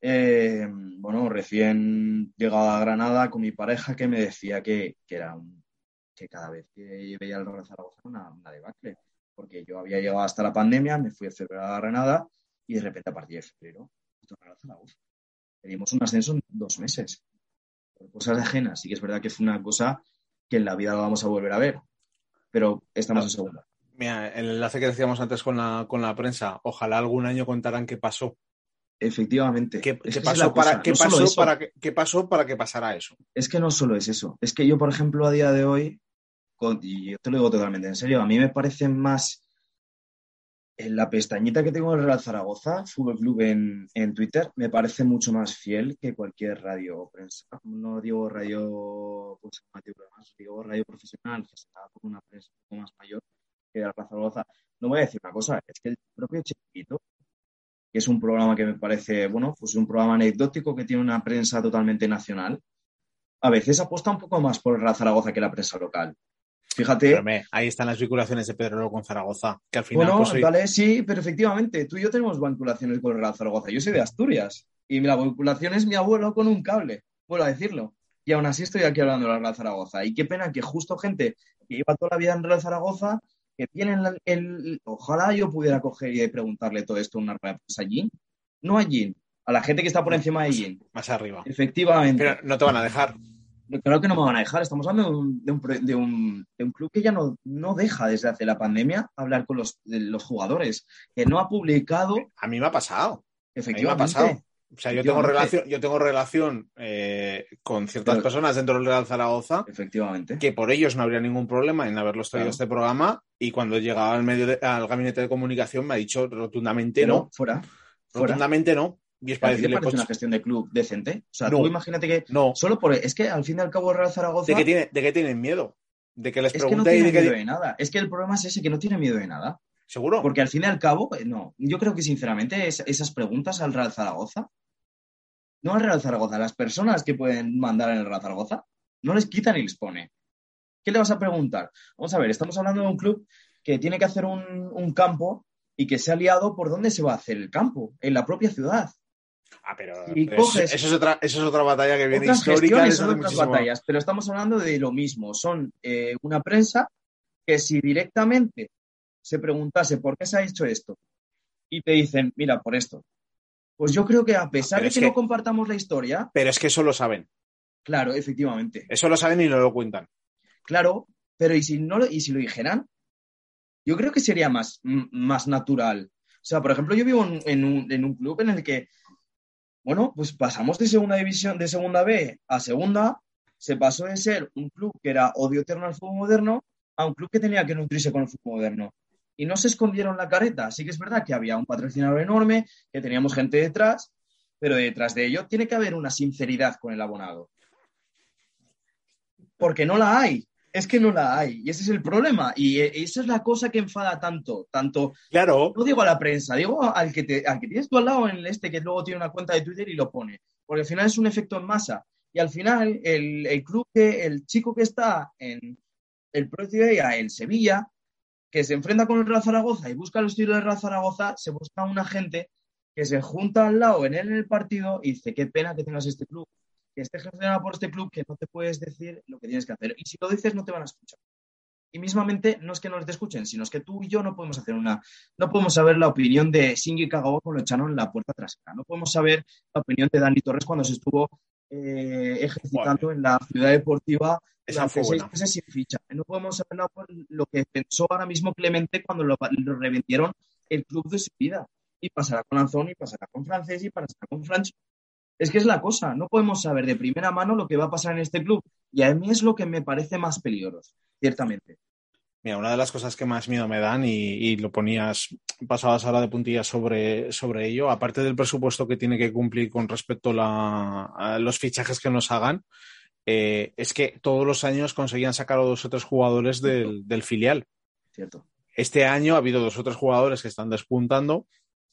C: Eh, bueno, recién llegado a Granada con mi pareja que me decía que, que era un que cada vez que veía el Real Zaragoza una, una debacle. Porque yo había llegado hasta la pandemia, me fui a celebrar a Granada y de repente a partir de febrero, Real Zaragoza. Pedimos un ascenso en dos meses. Por cosas ajenas. Sí que es verdad que fue una cosa que en la vida lo vamos a volver a ver. Pero estamos en segunda.
B: Mira, el enlace que decíamos antes con la, con la prensa, ojalá algún año contaran qué pasó.
C: Efectivamente.
B: ¿Qué, pasó, para, ¿qué, pasó para que, ¿Qué pasó para que pasara eso?
C: Es que no solo es eso. Es que yo, por ejemplo, a día de hoy y yo te lo digo totalmente en serio, a mí me parece más en la pestañita que tengo en Real Zaragoza, Fútbol Club en, en, Twitter, me parece mucho más fiel que cualquier radio o prensa. No digo radio pues, digo radio profesional, que se da por una prensa un poco más mayor que Real Zaragoza. No voy a decir una cosa, es que el propio Chiquito, que es un programa que me parece, bueno, pues un programa anecdótico que tiene una prensa totalmente nacional, a veces apuesta un poco más por Real Zaragoza que la prensa local. Fíjate.
B: ahí están las vinculaciones de Pedro con Zaragoza, que al final.
C: Bueno, pues, vale, sí, pero efectivamente, tú y yo tenemos vinculaciones con el Real Zaragoza. Yo soy de Asturias y la vinculación es mi abuelo con un cable, vuelvo a decirlo. Y aún así estoy aquí hablando del Real Zaragoza. Y qué pena que justo gente que lleva toda la vida en Real Zaragoza, que tienen el, Ojalá yo pudiera coger y preguntarle todo esto a una rueda allí. No allí, a la gente que está por encima de allí.
B: Más arriba.
C: Efectivamente.
B: Pero no te van a dejar.
C: Claro que no me van a dejar. Estamos hablando de un, de un, de un, club que ya no, no, deja desde hace la pandemia hablar con los, los, jugadores, que no ha publicado.
B: A mí me ha pasado.
C: Efectivamente.
B: A mí me ha pasado. O sea, yo tengo relación, yo tengo relación eh, con ciertas personas dentro del Real Zaragoza.
C: Efectivamente.
B: Que por ellos no habría ningún problema en haberlos traído a este programa. Y cuando llegaba al medio al gabinete de comunicación me ha dicho rotundamente no.
C: Fuera.
B: Rotundamente no.
C: Y es para decirle, parece una gestión de club decente? O sea, tú imagínate que. No. Solo por. Es que al fin y al cabo, Real Zaragoza.
B: ¿De qué, tiene, de qué tienen miedo? De que les
C: es que no tiene miedo de nada. Es que el problema es ese, que no tiene miedo de nada.
B: ¿Seguro?
C: Porque al fin y al cabo, eh, no. Yo creo que sinceramente esas preguntas al Real Zaragoza, no al Real Zaragoza, las personas que pueden mandar en el Real Zaragoza, no les quitan y les pone. ¿Qué le vas a preguntar? Vamos a ver, estamos hablando de un club que tiene que hacer un, un campo y que se ha liado por dónde se va a hacer el campo, en la propia ciudad.
B: Ah, pero, eso, es otra, eso, es otra, batalla que viene histórica.
C: Son otras batallas, pero estamos hablando de lo mismo. Son eh, una prensa que si directamente se preguntase por qué se ha hecho esto y te dicen, mira, por esto, pues yo creo que a pesar de que, no compartamos la historia.
B: Pero es que eso lo saben.
C: Claro, efectivamente.
B: Eso lo saben y no lo cuentan.
C: Claro, pero ¿y si, no, y si lo dijeran? Yo creo que sería más, más natural. O sea, por ejemplo, yo vivo en, un, en un club en el que bueno, pues pasamos de segunda división, de segunda B a segunda, se pasó de ser un club que era odio eterno al fútbol moderno a un club que tenía que nutrirse con el fútbol moderno. Y no se escondieron la careta. Sí que es verdad que había un patrocinador enorme, que teníamos gente detrás, pero detrás de ello tiene que haber una sinceridad con el abonado. Porque no la hay es que no la hay. Y ese es el problema. Y eh, esa es la cosa que enfada tanto. Tanto.
B: Claro.
C: No digo a la prensa, digo al que, te, al que tienes tú al lado en el este que luego tiene una cuenta de Twitter y lo pone. Porque al final es un efecto en masa. Y al final, el, el club que, el chico que está en el día en Sevilla, que se enfrenta con el Real Zaragoza y busca el estilo del Real Zaragoza, se busca una gente que se junta al lado en él en el partido y dice, qué pena que tengas este club que esté gestionado por este club que no te puedes decir lo que tienes que hacer. Y si lo dices, no te van a escuchar. Y mismamente, no es que no te escuchen, sino es que tú y yo no podemos hacer una. No podemos saber la opinión de Shinji Kagawa cuando lo echaron en la puerta trasera. No podemos saber la opinión de Dani Torres cuando se estuvo eh, ejercitando en la ciudad deportiva
B: esa fue buena.
C: meses sin ficha. No podemos hablar por lo que pensó ahora mismo Clemente cuando lo, lo reventieron el club de su vida. Y pasará con Anzón, y pasará con Francés, y pasará con Francho. Es que es la cosa, no podemos saber de primera mano lo que va a pasar en este club. Y a mí es lo que me parece más peligroso, ciertamente.
B: Mira, una de las cosas que más miedo me dan, y, y lo ponías, pasabas ahora de puntillas sobre, sobre ello, aparte del presupuesto que tiene que cumplir con respecto la, a los fichajes que nos hagan, eh, es que todos los años conseguían sacar a dos o tres jugadores del, del filial.
C: Cierto.
B: Este año ha habido dos o tres jugadores que están despuntando,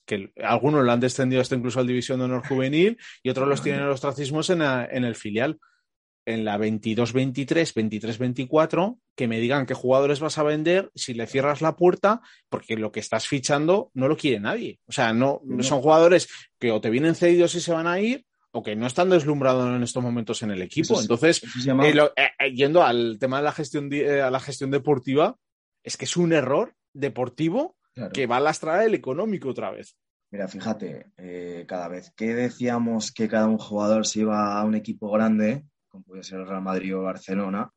B: que algunos lo han descendido hasta incluso al División de Honor Juvenil y otros los tienen en los ostracismos en, el filial. En la 22-23, 23-24, que me digan qué jugadores vas a vender si le cierras la puerta, porque lo que estás fichando no lo quiere nadie. O sea, no,
C: No.
B: son jugadores que o te vienen cedidos y se van a ir, o que no están deslumbrados en estos momentos en el equipo.
C: Eso
B: Entonces,
C: llama-
B: eh, lo- eh, eh, yendo al tema de la gestión, eh, a la gestión deportiva, es que es un error deportivo
C: claro.
B: que va a lastrar el económico otra vez.
C: Mira, fíjate, eh, cada vez que decíamos que cada un jugador se iba a un equipo grande, como puede ser el Real Madrid o el Barcelona,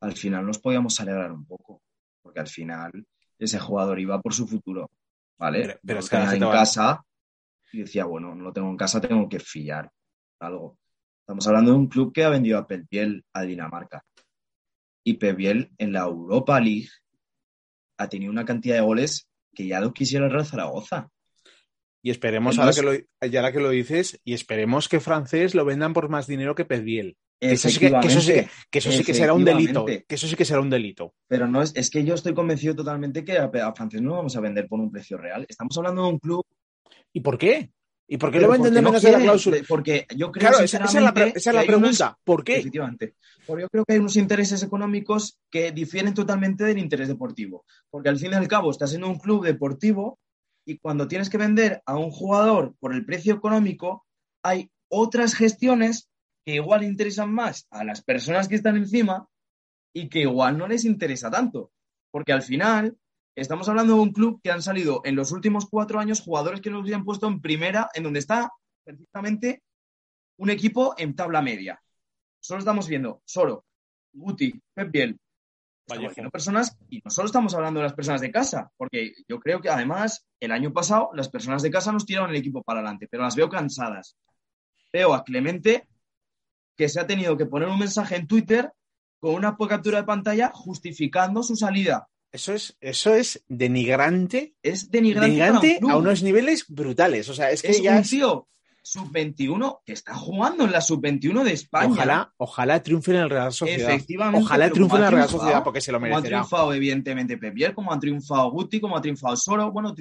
C: al final nos podíamos alegrar un poco, porque al final ese jugador iba por su futuro, ¿vale?
B: Pero- pero es que
C: en
B: va-
C: casa y decía, bueno, no lo tengo en casa, tengo que fiar algo. Estamos hablando de un club que ha vendido a Pelpiel a Dinamarca. Y Pelpiel en la Europa League ha tenido una cantidad de goles que ya lo quisiera el Real Zaragoza.
B: Y esperemos, ahora, que lo, y ahora que lo dices, y esperemos que francés lo vendan por más dinero que Pediel. Que eso sí que, que eso sí que, que eso sí que será un delito. Que eso sí que será un delito.
C: Pero no es, es que yo estoy convencido totalmente que a, a Francés no lo vamos a vender por un precio real. Estamos hablando de un club.
B: ¿Y por qué? ¿Y por qué
C: pero
B: lo venden
C: porque
B: de
C: no
B: menos de la cláusula?
C: Porque yo creo
B: Claro, esa, esa es la, esa es
C: unos-
B: pregunta. ¿Por qué?
C: Efectivamente. Porque yo creo que hay unos intereses económicos que difieren totalmente del interés deportivo. Porque al fin y al cabo estás en un club deportivo y cuando tienes que vender a un jugador por el precio económico, hay otras gestiones que igual interesan más a las personas que están encima y que igual no les interesa tanto. Porque al final estamos hablando de un club que han salido en los últimos cuatro años jugadores que nos habían puesto en primera, en donde está perfectamente un equipo en tabla media. Solo estamos viendo Soro, Guti, Pep Biel. Personas, y no solo estamos hablando de las personas de casa, porque yo creo que además el año pasado las personas de casa nos tiraron el equipo para adelante, pero las veo cansadas. Veo a Clemente que se ha tenido que poner un mensaje en Twitter con una captura de pantalla justificando su salida.
B: Eso es, eso es denigrante,
C: Es denigrante, un
B: denigrante a unos niveles brutales. O sea, es que
C: es
B: ya
C: un tío sub-21 que está jugando en la sub-21 de España.
B: Ojalá, ojalá triunfe en el Real Sociedad.
C: Efectivamente.
B: Ojalá triunfe en la Real Sociedad porque se lo
C: Como ha triunfado, evidentemente, Pep Biel, como ha triunfado Guti, como ha triunfado Soro. Bueno,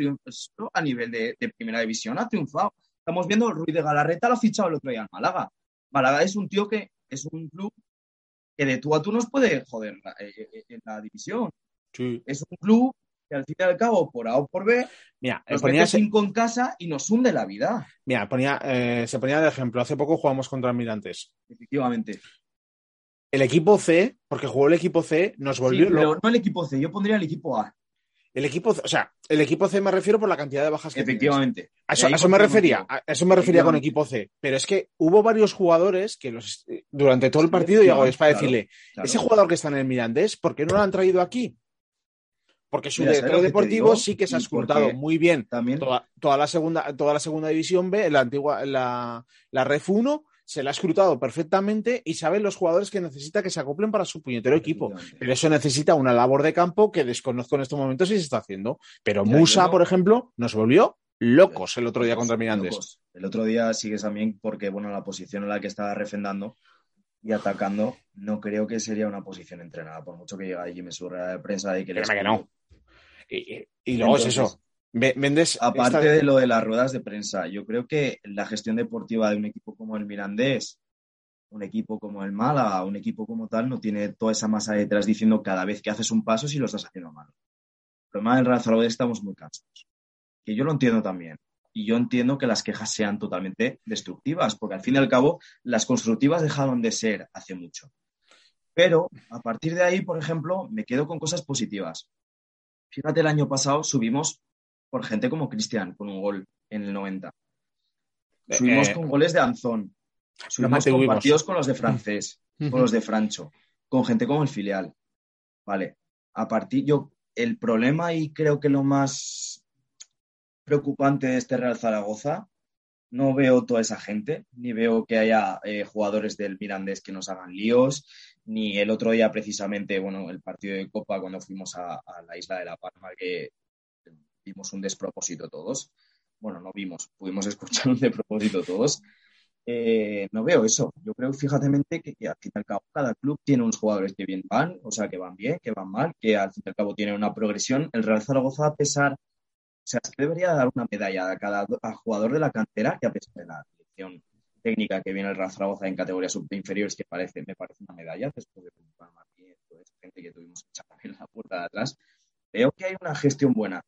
C: a nivel de, de primera división ha triunfado. Estamos viendo Ruiz de Galarreta lo ha fichado el otro día en Málaga. Málaga es un tío que es un club que de tú a tú nos puede joder la- eh, eh, en la división.
B: Sí.
C: Es un club que al fin y al cabo, por A o por B,
B: Mira, eh,
C: nos
B: ponía,
C: mete cinco en casa y nos hunde la vida.
B: mira, ponía, eh, se ponía de ejemplo. Hace poco jugamos contra Almirantes.
C: Efectivamente.
B: El equipo C, porque jugó el equipo C, nos volvió
C: Sí, pero no el equipo C, yo pondría el equipo A.
B: El equipo o sea, el equipo C me refiero por la cantidad de bajas que.
C: Efectivamente.
B: A eso, a eso me refería, a eso me refería con equipo C. Pero es que hubo varios jugadores que los durante todo el partido, y hago es para
C: Claro,
B: decirle,
C: Claro.
B: ese jugador que está en el Mirandés, ¿por qué no lo han traído aquí? Porque su
C: Mira, ¿sabes
B: director
C: lo que te
B: deportivo sí que se ha escrutado muy bien
C: También
B: toda, toda la segunda, toda la segunda división B, la antigua, la, la Ref 1, se la ha escrutado perfectamente y saben los jugadores que necesita que se acoplen para su puñetero equipo. Pero eso necesita una labor de campo que desconozco en estos momentos si se está haciendo. Pero Musa,
C: no-
B: por ejemplo, nos volvió locos el otro día contra Mirandés.
C: Locos. El otro día sigues también porque, bueno, la posición en la que estaba refrendando y atacando, no creo que sería una posición entrenada, por mucho que llegue allí me surra de prensa y que le
B: Créeme que no. Y, luego es eso. Ve- Vendes.
C: Aparte
B: esta-
C: de lo de las ruedas de prensa, yo creo que la gestión deportiva de un equipo como el Mirandés, un equipo como el Málaga, un equipo como tal, no tiene toda esa masa detrás diciendo cada vez que haces un paso si lo estás haciendo mal. El problema del Real Zaragoza estamos muy cansados. Que yo lo entiendo también. Y yo entiendo que las quejas sean totalmente destructivas, porque al fin y al cabo las constructivas dejaron de ser hace mucho. Pero a partir de ahí, por ejemplo, me quedo con cosas positivas. Fíjate, el año pasado subimos por gente como Cristian con un gol en el 90. Subimos
B: Eh,
C: con goles de Anzón. Subimos con partidos con los de francés, con los de Francho, con gente como el filial. Vale, a partir, yo, el problema y creo que lo más preocupante de este Real Zaragoza, no veo toda esa gente, ni veo que haya eh, jugadores del Mirandés que nos hagan líos, ni el otro día precisamente, bueno, el partido de Copa cuando fuimos a, la isla de La Palma, que vimos un despropósito todos. Bueno, no vimos, pudimos escuchar un despropósito todos. Eh, no veo eso. Yo creo, fíjate, que, al fin y al cabo cada club tiene unos jugadores que bien van, o sea, que van bien, que van mal, que al fin y al cabo tienen una progresión. El Real Zaragoza, a pesar, o sea, es debería dar una medalla a cada jugador de la cantera, que a pesar de la dirección técnica que viene el Real Zaragoza en categorías inferiores, que parece, me parece una medalla, después de gente que tuvimos que en la puerta de atrás, veo que hay una gestión buena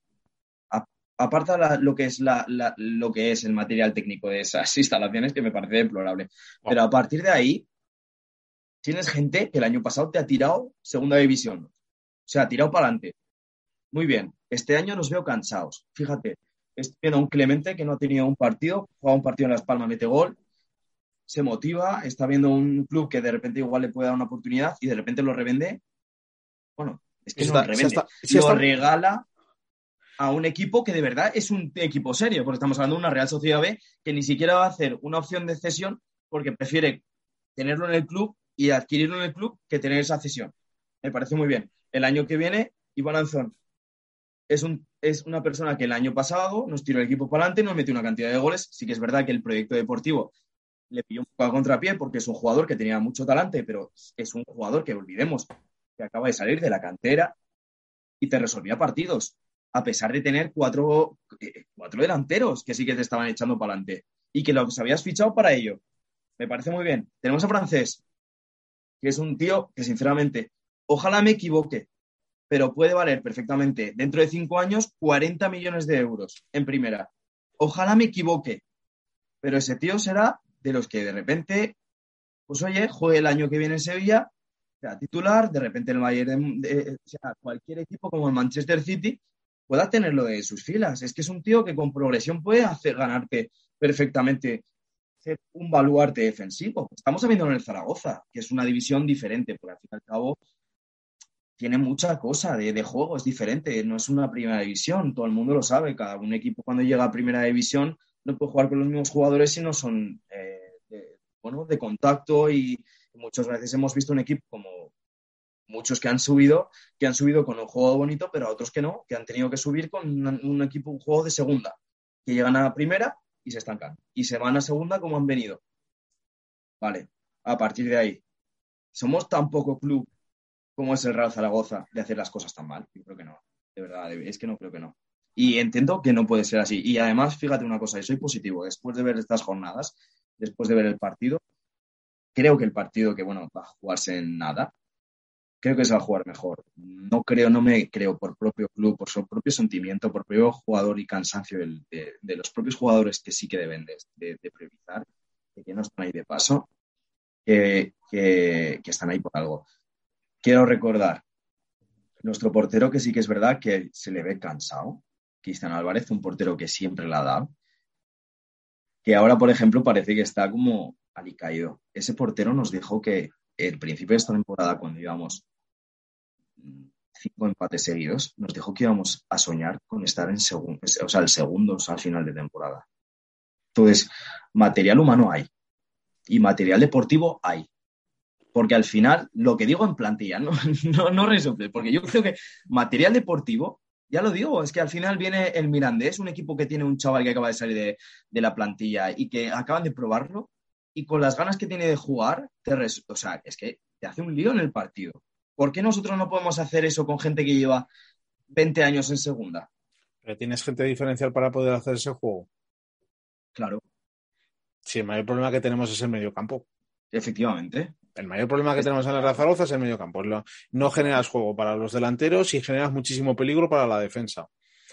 C: aparta lo que es lo que es el material técnico de esas instalaciones que me parece deplorable. Pero a partir de ahí tienes gente que el año pasado te ha tirado segunda división. O sea, ha tirado para adelante. Muy bien. Este año nos veo cansados. Fíjate, estoy viendo a un Clemente que no ha tenido un partido, juega un partido en Las Palmas, mete gol, se motiva, está viendo un club que de repente igual le puede dar una oportunidad y de repente lo revende. Bueno, es que no lo revende, lo regala a un equipo que de verdad es un equipo serio, porque estamos hablando de una Real Sociedad B que ni siquiera va a hacer una opción de cesión porque prefiere tenerlo en el club y adquirirlo en el club que tener esa cesión. Me parece muy bien. El año que viene, Iván Anzón es, un, es una persona que el año pasado nos tiró el equipo para adelante, nos metió una cantidad de goles. Sí que es verdad que el proyecto deportivo le pilló un poco a contrapié porque es un jugador que tenía mucho talante, pero es un jugador que olvidemos que acaba de salir de la cantera y te resolvía partidos a pesar de tener cuatro, eh, cuatro delanteros que sí que te estaban echando para adelante y que los habías fichado para ello. Me parece muy bien. Tenemos a Francés, que es un tío que sinceramente, ojalá me equivoque, pero puede valer perfectamente dentro de cinco años 40 millones de euros en primera. Ojalá me equivoque, pero ese tío será de los que de repente, pues oye, juegue el año que viene en Sevilla, sea titular, de repente el Bayern, de, sea, cualquier equipo como el Manchester City, pueda tenerlo de sus filas. Es que es un tío que con progresión puede hacer ganarte perfectamente ser un baluarte defensivo. Estamos viendo en el Zaragoza, que es una división diferente, porque al fin y al cabo tiene mucha cosa de, juego, es diferente, no es una primera división, todo el mundo lo sabe, cada un equipo cuando llega a primera división no puede jugar con los mismos jugadores si no son eh, de, bueno, de contacto y muchas veces hemos visto un equipo como muchos que han subido, que han subido con un juego bonito, pero otros que no, que han tenido que subir con un, equipo, un juego de segunda, que llegan a primera y se estancan. Y se van a segunda como han venido. Vale, a partir de ahí. ¿Somos tan poco club como es el Real Zaragoza de hacer las cosas tan mal? Yo creo que no. De verdad, es que no creo que no. Y entiendo que no puede ser así. Y además, fíjate una cosa, y soy positivo, después de ver estas jornadas, después de ver el partido, creo que el partido que, bueno, va a jugarse en nada, creo que se va a jugar mejor. No creo, no me creo por propio club, por su propio sentimiento, por propio jugador y cansancio de, los propios jugadores que sí que deben de, priorizar, que no están ahí de paso, que, están ahí por algo. Quiero recordar, nuestro portero que sí que es verdad que se le ve cansado, Cristian Álvarez, un portero que siempre la ha dado, que ahora, por ejemplo, parece que está como alicaído. Ese portero nos dijo que el principio de esta temporada, cuando íbamos cinco empates seguidos, nos dijo que íbamos a soñar con estar en segundo, o sea, el segundo al final de temporada. Entonces, material humano hay y material deportivo hay. Porque al final, lo que digo en plantilla, no, no, no porque yo creo que material deportivo, ya lo digo, es que al final viene el Mirandés, un equipo que tiene un chaval que acaba de salir de, de la plantilla y que acaban de probarlo y con las ganas que tiene de jugar, te o sea, es que te hace un lío en el partido. ¿Por qué nosotros no podemos hacer eso con gente que lleva 20 años en segunda?
B: Tienes gente diferencial para poder hacer ese juego.
C: Claro.
B: Sí, el mayor problema que tenemos es el medio campo.
C: Efectivamente.
B: El mayor problema que tenemos en la Razaroza es el medio campo. No generas juego para los delanteros y generas muchísimo peligro para la defensa.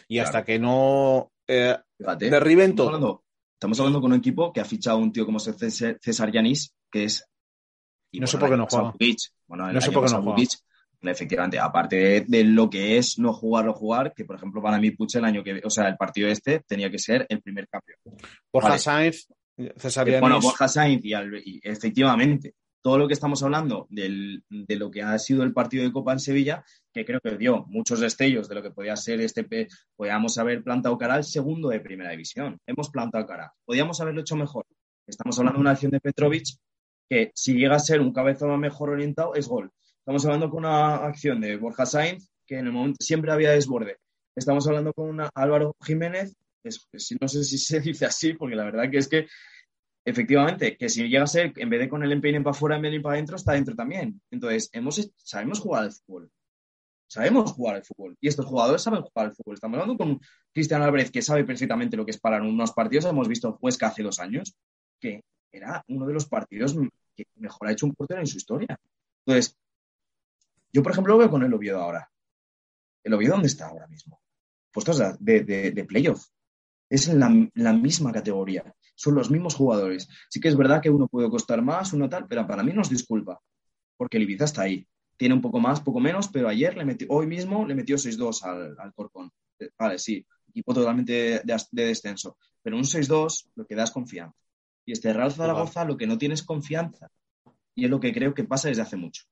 B: Y hasta que no eh, derriben todo.
C: Estamos hablando, con un equipo que ha fichado un tío como César Yanis, que es
B: no sé por qué no juega.
C: Bueno, no sé por qué no juega. efectivamente, aparte de, lo que es no jugar o jugar, que por ejemplo para mí Puche el año que, o sea, el partido este tenía que ser el primer cambio.
B: Borja Sainz, César
C: Bueno, Borja Sainz y, efectivamente, todo lo que estamos hablando de lo que ha sido el partido de Copa en Sevilla, que creo que dio muchos destellos de lo que podía ser este, podíamos haber plantado cara al segundo de primera división. Hemos plantado cara. Podíamos haberlo hecho mejor. Estamos hablando de una acción de Petrovic que si llega a ser un cabezón mejor orientado es gol. Estamos hablando con una acción de Borja Sainz que en el momento siempre había desborde. Estamos hablando con una Álvaro Jiménez, no sé si se dice así, porque la verdad que es que efectivamente, que si llega a ser, en vez de con el empeine para afuera, en vez de para adentro, está dentro también. Entonces, hemos, sabemos jugar al fútbol. Sabemos jugar al fútbol. Y estos jugadores saben jugar al fútbol. Estamos hablando con Cristian Álvarez, que sabe perfectamente lo que es parar unos partidos. Hemos visto Huesca hace dos años, que era uno de los partidos que mejor ha hecho un portero en su historia. Entonces, yo, por ejemplo, lo veo con el Oviedo ahora. ¿El Oviedo dónde está ahora mismo? Puestos de, de, playoff. Es en la, misma categoría. Son los mismos jugadores. Sí que es verdad que uno puede costar más, uno tal, pero para mí no es disculpa. Porque el Ibiza está ahí. Tiene un poco más, poco menos, pero ayer le metió, hoy mismo le metió 6-2 al, al Corcón. Eh, vale, sí, equipo totalmente de, descenso. Pero un 6-2 lo que da es confianza. Y este Real Zaragoza lo que no tiene es confianza. Y es lo que creo que pasa desde hace mucho.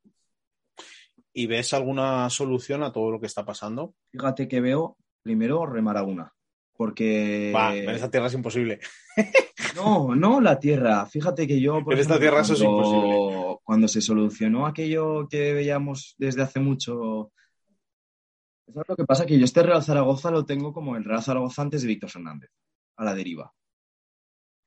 B: ¿Y ves alguna solución a todo lo que está pasando?
C: Fíjate que veo primero Remaraguna. Porque.
B: en esta tierra es imposible.
C: No, no la tierra. Fíjate que yo.
B: en esta tierra eso es imposible.
C: Cuando se solucionó aquello que veíamos desde hace mucho. Lo que pasa, que yo este Real Zaragoza lo tengo como el Real Zaragoza antes de Víctor Fernández, a la deriva.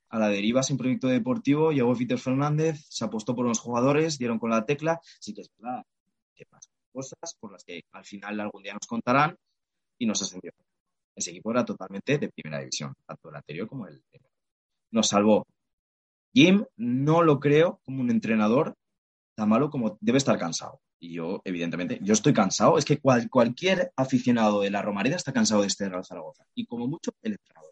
C: A la deriva sin proyecto deportivo, llegó Víctor Fernández, se apostó por unos jugadores, dieron con la tecla. Sí que es verdad que pasan cosas por las que al final algún día nos contarán y nos ascendió. Ese equipo era totalmente de primera división, tanto el anterior como el. Nos salvó. Jim no lo creo como un entrenador tan malo como debe estar cansado. Y yo, evidentemente, yo estoy cansado. Es que cualquier aficionado de la Romareda está cansado de este Real Zaragoza. Y como mucho, el entrenador.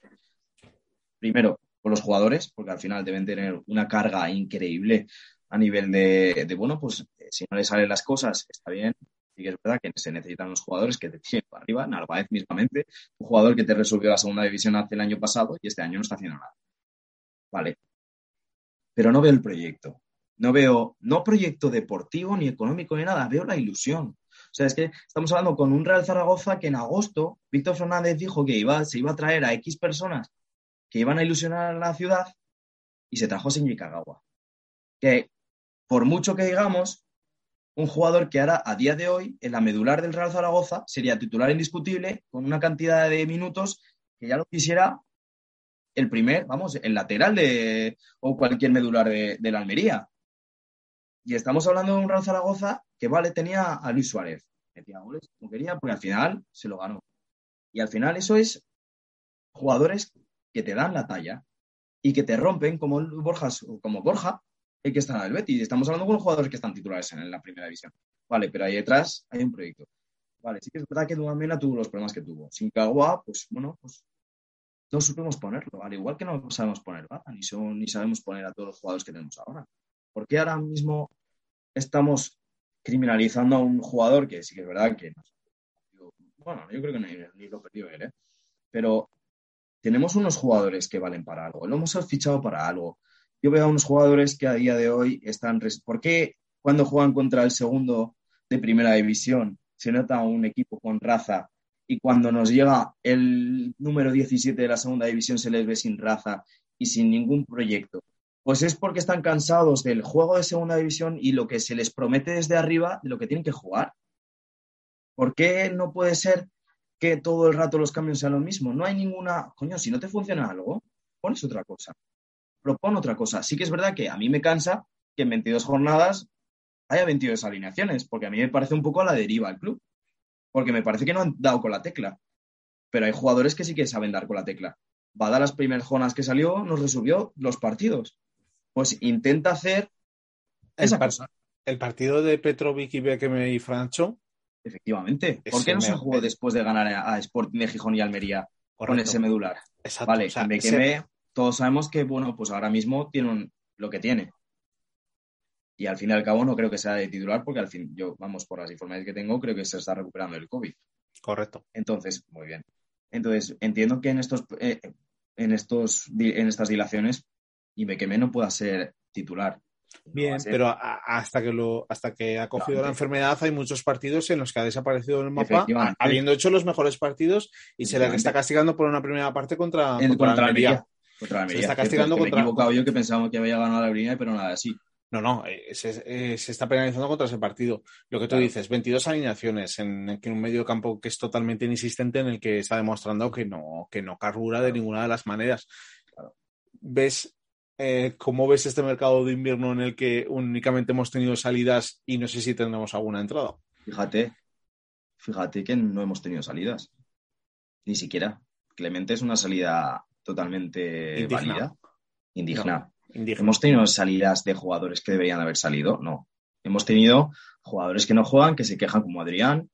C: Primero, por los jugadores, porque al final deben tener una carga increíble a nivel de, bueno, pues eh, si no le salen las cosas, está bien, sí que es verdad que se necesitan los jugadores que te tienen para arriba, Narváez mismamente, un jugador que te resolvió la segunda división hace el año pasado y este año no está haciendo nada. Vale. Pero no veo el proyecto. No veo, no proyecto deportivo, ni económico, ni nada, veo la ilusión. O sea, es que estamos hablando con un Real Zaragoza que en agosto Víctor Fernández dijo que iba, se iba a traer a X personas que iban a ilusionar a la ciudad y se trajo a Kagawa. Que por mucho que digamos, un jugador que ahora, a día de hoy, en la medular del Real Zaragoza, sería titular indiscutible, con una cantidad de minutos que ya lo quisiera el primer, vamos, el lateral de, o cualquier medular de, la Almería. Y estamos hablando de un Real Zaragoza que, vale, tenía a Luis Suárez. Metía goles como quería, porque al final se lo ganó. Y al final eso es jugadores que te dan la talla y que te rompen como Borja, como Borja, el que está en el Betis. Estamos hablando con los jugadores que están titulares en la primera división. Vale, pero ahí detrás hay un proyecto. Vale, sí que es verdad que Duamena tuvo los problemas que tuvo. Sin Cagua, pues bueno, pues no supimos ponerlo. Al igual que no sabemos poner ni, ni sabemos poner a todos los jugadores que tenemos ahora. ¿Por qué ahora mismo estamos criminalizando a un jugador que sí que es verdad que bueno, yo creo que ni, ni lo perdió él, ¿eh? Pero tenemos unos jugadores que valen para algo. Lo hemos fichado para algo yo veo a unos jugadores que a día de hoy están... ¿Por qué cuando juegan contra el segundo de primera división se nota un equipo con raza y cuando nos llega el número 17 de la segunda división se les ve sin raza y sin ningún proyecto? Pues es porque están cansados del juego de segunda división y lo que se les promete desde arriba de lo que tienen que jugar. ¿Por qué no puede ser que todo el rato los cambios sean lo mismo? No hay ninguna... Coño, si no te funciona algo, pones otra cosa propone otra cosa. Sí que es verdad que a mí me cansa que en 22 jornadas haya 22 alineaciones, porque a mí me parece un poco a la deriva el club, porque me parece que no han dado con la tecla. Pero hay jugadores que sí que saben dar con la tecla. Bada las primeras jornadas que salió, nos resolvió los partidos. Pues intenta hacer esa cosa.
B: El partido de Petrovic y Bekeme y Francho.
C: Efectivamente. ¿Por qué no se jugó después de ganar a Sporting de Gijón y Almería con ese medular?
B: Exacto.
C: Vale, o todos sabemos que, bueno, pues ahora mismo tiene lo que tiene. Y al fin y al cabo no creo que sea de titular porque al fin, yo, vamos, por las informaciones que tengo, creo que se está recuperando el COVID.
B: Correcto.
C: Entonces, muy bien. Entonces, entiendo que en estos, eh, en estos, en estas dilaciones, y no pueda ser titular.
B: Bien, pero hasta que lo, hasta que ha cogido la enfermedad hay muchos partidos en los que ha desaparecido el mapa, habiendo hecho los mejores partidos y se le está castigando por una primera parte contra,
C: contra, la Almería. Contra Se está castigando contra. Me he equivocado yo que pensaba que había ganado la Almería, pero nada así.
B: No, no, eh, eh, se, está penalizando contra ese partido. Lo que tú dices, 22 alineaciones en, en, un medio campo que es totalmente inexistente, en el que está demostrando que no, que no carbura de ninguna de las maneras. ¿Ves eh, cómo ves este mercado de invierno en el que únicamente hemos tenido salidas y no sé si tendremos alguna entrada?
C: Fíjate, fíjate que no hemos tenido salidas. Ni siquiera. Clemente es una salida totalmente válida. Indigna. ¿Hemos tenido salidas de jugadores que deberían haber salido? No. Hemos tenido jugadores que no juegan, que se quejan como Adrián,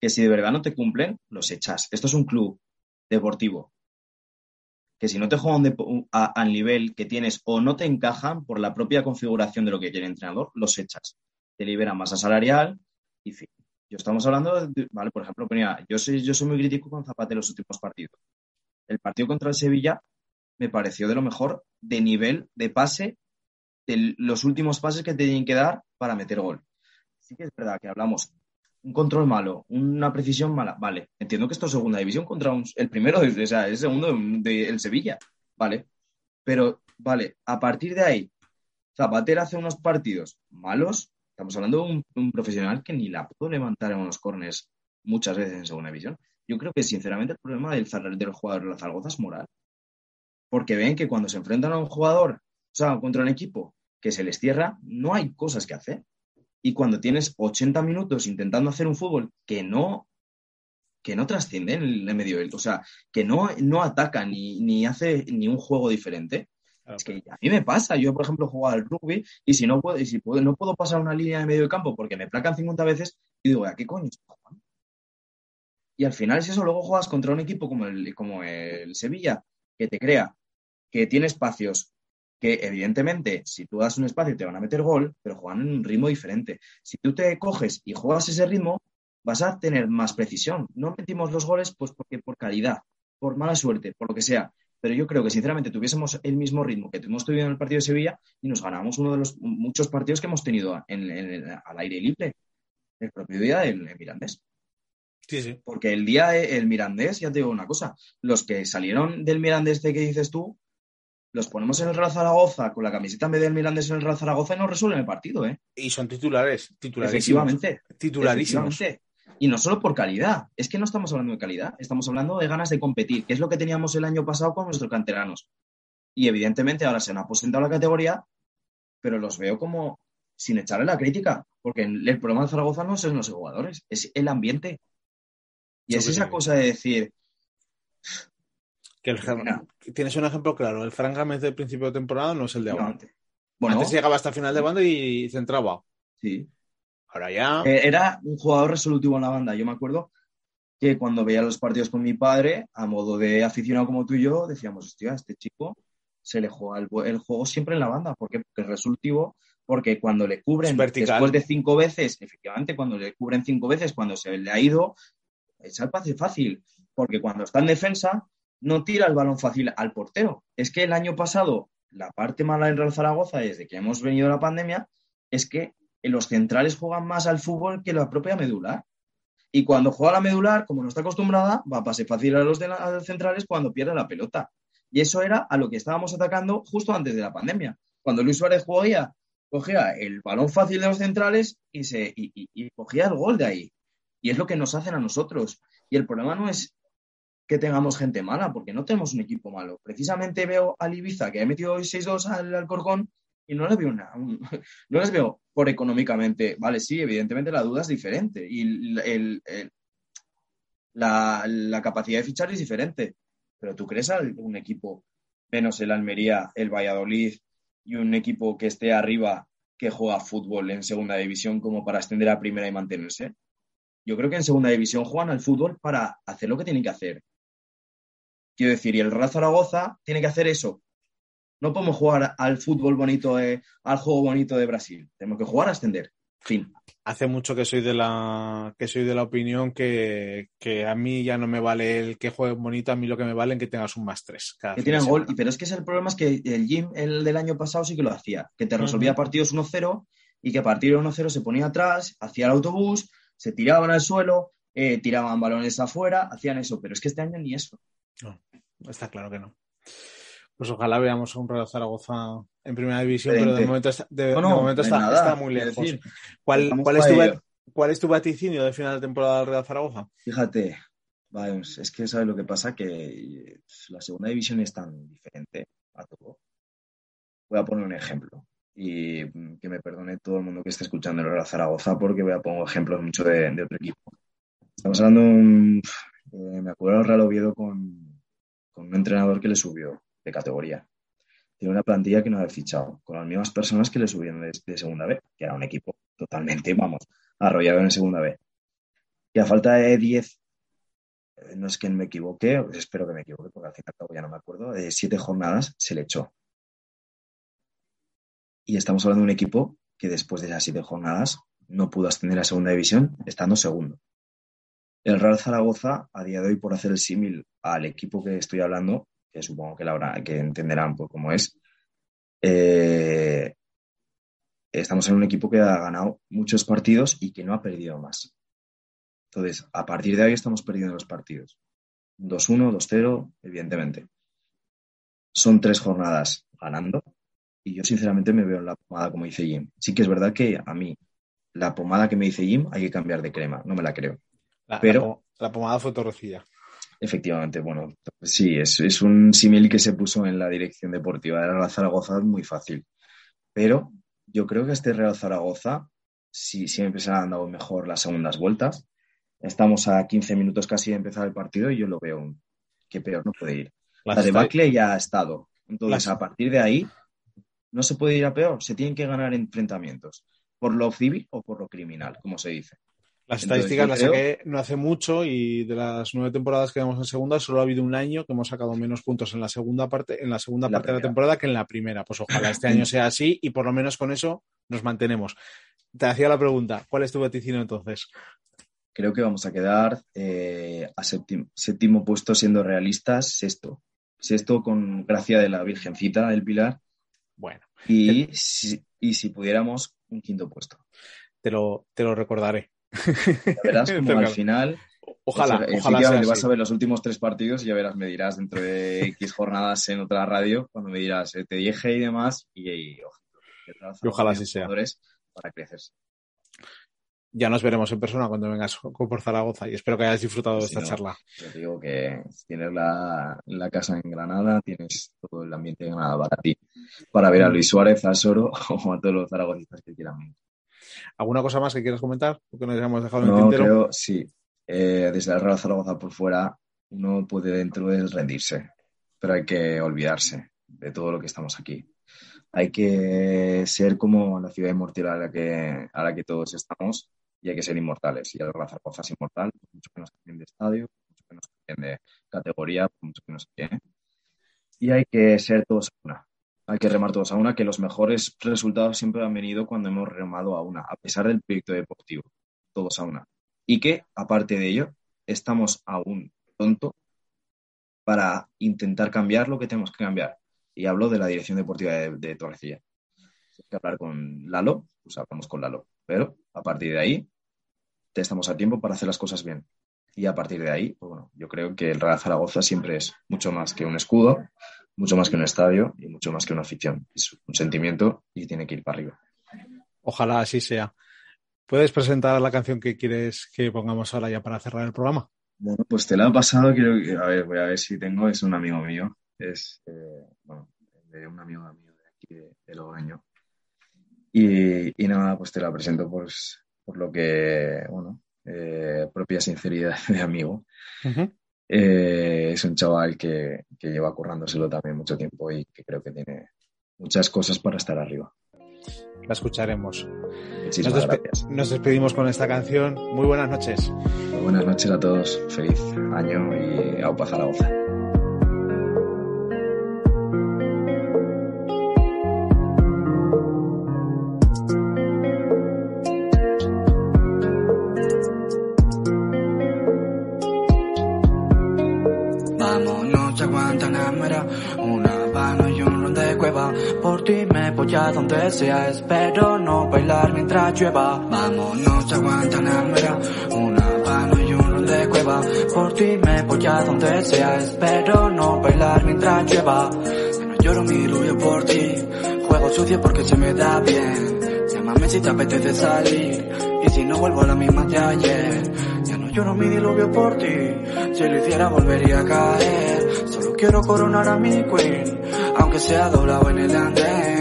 C: que si de verdad no te cumplen, los echas. Esto es un club deportivo. Que si no te juegan al nivel que tienes o no te encajan por la propia configuración de lo que quiere el entrenador, los echas. Te liberan masa salarial y fin. Yo estamos hablando, de, vale, por ejemplo, yo soy, yo soy muy crítico con Zapate en los últimos partidos. El partido contra el Sevilla me pareció de lo mejor de nivel de pase, de los últimos pases que tenían que dar para meter gol. Sí que es verdad que hablamos un control malo, una precisión mala, vale. Entiendo que esto es segunda división contra el primero, o sea, el segundo del Sevilla, vale. Pero, vale, a partir de ahí, Zapatero hace unos partidos malos. Estamos hablando de un, profesional que ni la pudo levantar en unos corners muchas veces en segunda división. Yo creo que, sinceramente, el problema del, del jugador de la Zaragoza es moral porque ven que cuando se enfrentan a un jugador, o sea, contra un equipo que se les cierra, no hay cosas que hacer. Y cuando tienes 80 minutos intentando hacer un fútbol que no que no trasciende en el medio, o sea, que no, no ataca ni, ni hace ni un juego diferente. Es que a mí me pasa, yo por ejemplo juego al rugby y si no puedo, y si puedo, no puedo pasar una línea de medio de campo porque me placan 50 veces, y digo, ¿a qué coño estoy jugando? Y al final es eso, luego juegas contra un equipo como el, como el Sevilla, que te crea que tiene espacios que evidentemente si tú das un espacio te van a meter gol, pero juegan en un ritmo diferente. Si tú te coges y juegas ese ritmo, vas a tener más precisión. No metimos los goles pues porque por calidad, por mala suerte, por lo que sea. Pero yo creo que sinceramente tuviésemos el mismo ritmo que tuvimos tenido en el partido de Sevilla y nos ganamos uno de los muchos partidos que hemos tenido en, al aire libre. El propio día del Mirandés.
B: Sí, sí.
C: Porque el día el Mirandés, ya te digo una cosa, los que salieron del Mirandés de que dices tú, los ponemos en el Real Zaragoza con la camiseta en vez del Mirandés en el Real Zaragoza y no resuelven el partido, ¿eh?
B: Y son titulares,
C: titularísimos.
B: Titularísimos.
C: Y no solo por calidad, es que no estamos hablando de calidad, estamos hablando de ganas de competir, que es lo que teníamos el año pasado con nuestros canteranos. Y evidentemente ahora se han aposentado la categoría, pero los veo como sin echarle la crítica, porque el problema de Zaragoza no son los jugadores, es el ambiente. Y es esa cosa de decir,
B: que tienes un ejemplo claro, el Fran Gámez del principio de temporada no es el de ahora. antes.
C: Bueno,
B: antes llegaba hasta final de banda y centraba.
C: Sí.
B: Ahora ya.
C: Eh, era un jugador resolutivo en la banda. Yo me acuerdo que cuando veía los partidos con mi padre, a modo de aficionado como tú y yo, decíamos, hostia, este chico se le juega el, juego siempre en la banda. ¿Por qué? Porque es resolutivo, porque cuando le cubren después de cinco veces, efectivamente, cuando le cubren cinco veces, cuando se le ha ido, al pase fácil. Porque cuando está en defensa, no tira el balón fácil al portero. Es que el año pasado, la parte mala en Real Zaragoza, desde que hemos venido la pandemia, es que los centrales juegan más al fútbol que la propia medular. Y cuando juega la medular, como no está acostumbrada, va a pase fácil a los, de centrales cuando pierde la pelota. Y eso era a lo que estábamos atacando justo antes de la pandemia. Cuando Luis Suárez jugaba, cogía el balón fácil de los centrales y, se, y cogía el gol de ahí. Y es lo que nos hacen a nosotros. Y el problema no es que tengamos gente mala, porque no tenemos un equipo malo. Precisamente veo al Ibiza que ha metido hoy 6-2 al Alcorcón y no les veo una, no les veo por económicamente. Vale, sí, evidentemente la duda es diferente y la, capacidad de fichar es diferente. Pero tú crees un equipo menos el Almería, el Valladolid y un equipo que esté arriba que juega fútbol en segunda división como para ascender a primera y mantenerse. Yo creo que en segunda división juegan al fútbol para hacer lo que tienen que hacer Quiero decir, y el Real Zaragoza tiene que hacer eso. No podemos jugar al fútbol bonito, al juego bonito de Brasil. Tenemos que jugar a ascender. Fin.
B: Hace mucho que soy de la que soy de la opinión que, que a mí ya no me vale el que juegue bonito, a mí lo que me vale es que tengas un más tres.
C: Que
B: de
C: tienen gol, y- pero es que es el problema es que el Jim, el del año pasado, sí que lo hacía, que te resolvía partidos 1-0 y que a partir de 1-0 se ponía atrás, hacía el autobús, se tiraban al suelo, eh, tiraban balones afuera, hacían eso, pero es que este año ni eso.
B: Está claro que no. Pues ojalá veamos a un Real Zaragoza en primera división, pero de momento está, de,
C: No,
B: de
C: no,
B: momento está,
C: nada,
B: está muy lejos.
C: decir,
B: ¿Cuál, cuál es tu, ¿Cuál es tu vaticinio de final de temporada del Real Zaragoza?
C: Fíjate, vamos, es que sabes lo que pasa, que eh, la segunda división es tan diferente a todo. Voy a poner un ejemplo y mm, que me perdone todo el mundo que esté escuchando el Real Zaragoza porque voy a poner ejemplos mucho de, de otro equipo. Estamos hablando, un- eh, me acuerdo del Real Oviedo con, con un entrenador que le subió de categoría. Tiene una plantilla que no había fichado, con las mismas personas que le subieron de, de segunda B, que era un equipo totalmente, vamos, arrollado en segunda B. Y a falta de 10 eh, no es que me equivoque, pues espero que me equivoque, porque al fin y al cabo ya no me acuerdo, de siete jornadas se le echó. Y estamos hablando de un equipo que después de esas siete jornadas no pudo ascender a segunda división, estando segundo. El Real Zaragoza, a día de hoy, por hacer el símil al equipo que estoy hablando, que supongo que, la habrá- que entenderán por cómo es, eh, estamos en un equipo que ha ganado muchos partidos y que no ha perdido más. Entonces, a partir de ahí estamos perdiendo los partidos. 2-1, 2-0, evidentemente. Son tres jornadas ganando y yo sinceramente me veo en la pomada como dice Jim. Sí que es verdad que a mí la pomada que me dice Jim hay que cambiar de crema, no me la creo.
B: La,
C: Pero-
B: la, pom- la pomada fue torrecilla.
C: Efectivamente, bueno, sí, es, es un símil que se puso en la dirección deportiva de Real Zaragoza muy fácil. Pero yo creo que este Real Zaragoza, si siempre se han dado mejor las segundas vueltas, estamos a 15 minutos casi de empezar el partido y yo lo veo que peor no puede ir. La
B: esta-
C: debacle ya ha estado. Entonces, a partir de ahí, no se puede ir a peor. Se tienen que ganar enfrentamientos. Por lo civil o por lo criminal, como se dice.
B: Las estadísticas las
C: creo-
B: saqué no hace mucho y de las nueve temporadas que llevamos en segunda solo ha habido un año que hemos sacado menos puntos en la segunda parte, en la segunda
C: la
B: parte de la temporada que en la primera. Pues ojalá este año sea así y por lo menos con eso nos mantenemos. Te hacía la pregunta, ¿cuál es tu vaticinio entonces?
C: Creo que vamos a quedar eh, a séptimo, séptimo puesto siendo realistas, sexto. Sexto con gracia de la Virgencita del Pilar
B: Bueno,
C: y si, y si pudiéramos, un quinto puesto.
B: te lo, te lo recordaré.
C: Ya verás como al final
B: Ojalá, ojalá sea
C: vas a ver los últimos tres partidos y ya verás, me dirás dentro de X jornadas en otra radio, cuando me dirás, eh, te dije y demás, y, Real
B: Y ojalá así sea.
C: Para crecerse.
B: Ya nos veremos en persona cuando vengas por Zaragoza y espero que hayas disfrutado de
C: Sí,
B: esta
C: no.
B: charla.
C: Te digo que tienes la, la casa en Granada, tienes todo el ambiente en Granada para ti, para ver a Luis Suárez, a Soro o a todos los zaragocistas que quieran venir.
B: ¿Alguna cosa más que quieras comentar? ¿O que nos hayamos dejado en el
C: No,
B: tintero?
C: creo, sí. Eh, desde el Real Zaragoza por fuera, uno puede dentro de rendirse, pero hay que olvidarse de todo lo que estamos aquí. Hay que ser como la ciudad inmortal a la que, a la que todos estamos y hay que ser inmortales. Y el Zaragoza es inmortal, por mucho que nos cambien de estadio, por mucho que nos cambien de categoría, por mucho que nos cambien. Y hay que ser todos a una. Hay que remar todos a una, que los mejores resultados siempre han venido cuando hemos remado a una, a pesar del proyecto deportivo, todos a una. Y que, aparte de ello, estamos aún pronto para intentar cambiar lo que tenemos que cambiar. Y hablo de la dirección deportiva de, de Torrecilla. Hay que hablar con Lalo, pues hablamos con Lalo. Pero a partir de ahí, estamos a tiempo para hacer las cosas bien. Y a partir de ahí, pues bueno, yo creo que el Real Zaragoza siempre es mucho más que un escudo, mucho más que un estadio y mucho más que una afición. Es un sentimiento y tiene que ir para arriba.
B: Ojalá así sea. ¿Puedes presentar la canción que quieres que pongamos ahora ya para cerrar el programa?
C: Bueno, pues te la ha pasado, quiero que, a ver, voy a ver si tengo, es un amigo mío, es, eh, bueno, de un amigo mío de aquí, de, de Logroño. Y, y nada, pues te la presento pues, por lo que, bueno, eh, propia sinceridad de amigo. Eh, es un chaval que, que lleva currándoselo también mucho tiempo y que creo que tiene muchas cosas para estar arriba.
B: La escucharemos.
C: Muchísimas
B: Nos, despe-
C: gracias.
B: nos despedimos con esta canción. Muy buenas noches.
C: Muy buenas noches a todos, feliz año y Aupa Zaragoza.
D: Polla donde sea, espero no bailar mientras llueva. Vámonos, aguanta hambre, una mano y un ron de cueva. Por ti me polla donde sea, espero no bailar mientras llueva. Ya no lloro mi rubio por ti, juego sucio porque se me da bien. Llámame si te apetece salir, y si no vuelvo a la misma de ayer. Ya no lloro mi diluvio por ti, si lo hiciera volvería a caer. Solo quiero coronar a mi queen, aunque sea doblado en el andén.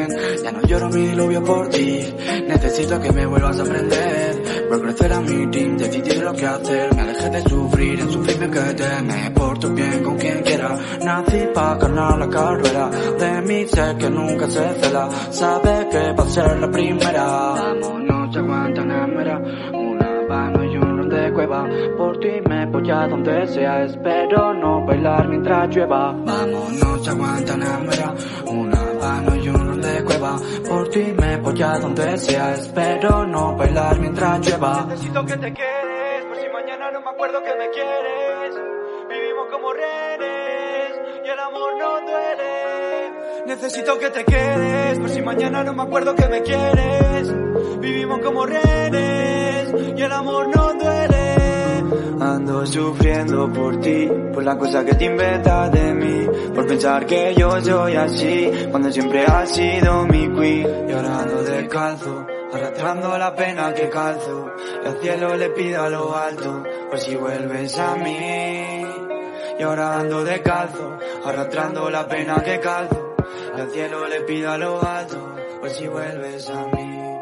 D: No lloro mi diluvio por ti, necesito que me vuelvas a aprender. Por crecer a mi team, decidir lo que hacer. Me alejé de sufrir, en sufrirme que teme. Por tu bien con quien quiera. Nací pa' ganar la carrera. De mí sé que nunca se cela. Sabe que va a ser la primera. Vámonos, aguanta mera. Una mano y un de cueva. Por ti me polla donde sea. Espero no bailar mientras llueva. Vámonos, aguanta mera. Una mano y un de cueva. Por ti me polla donde sea. Espero no bailar mientras llueva.
E: Necesito que te quedes, por si mañana no me acuerdo que me quieres. Vivimos como rehenes y el amor no duele. Necesito que te quedes, por si mañana no me acuerdo que me quieres. Vivimos como rehenes y el amor no duele. Ando sufriendo por ti, por la cosa que te inventas de mí, por pensar que yo soy así, cuando siempre has sido mi queen. Y ahora ando descalzo, arrastrando la pena que calzo, y al cielo le pido a lo alto, por si vuelves a mí. Y ahora ando descalzo, arrastrando la pena que calzo, y al cielo le pido a lo alto, por si vuelves a mí.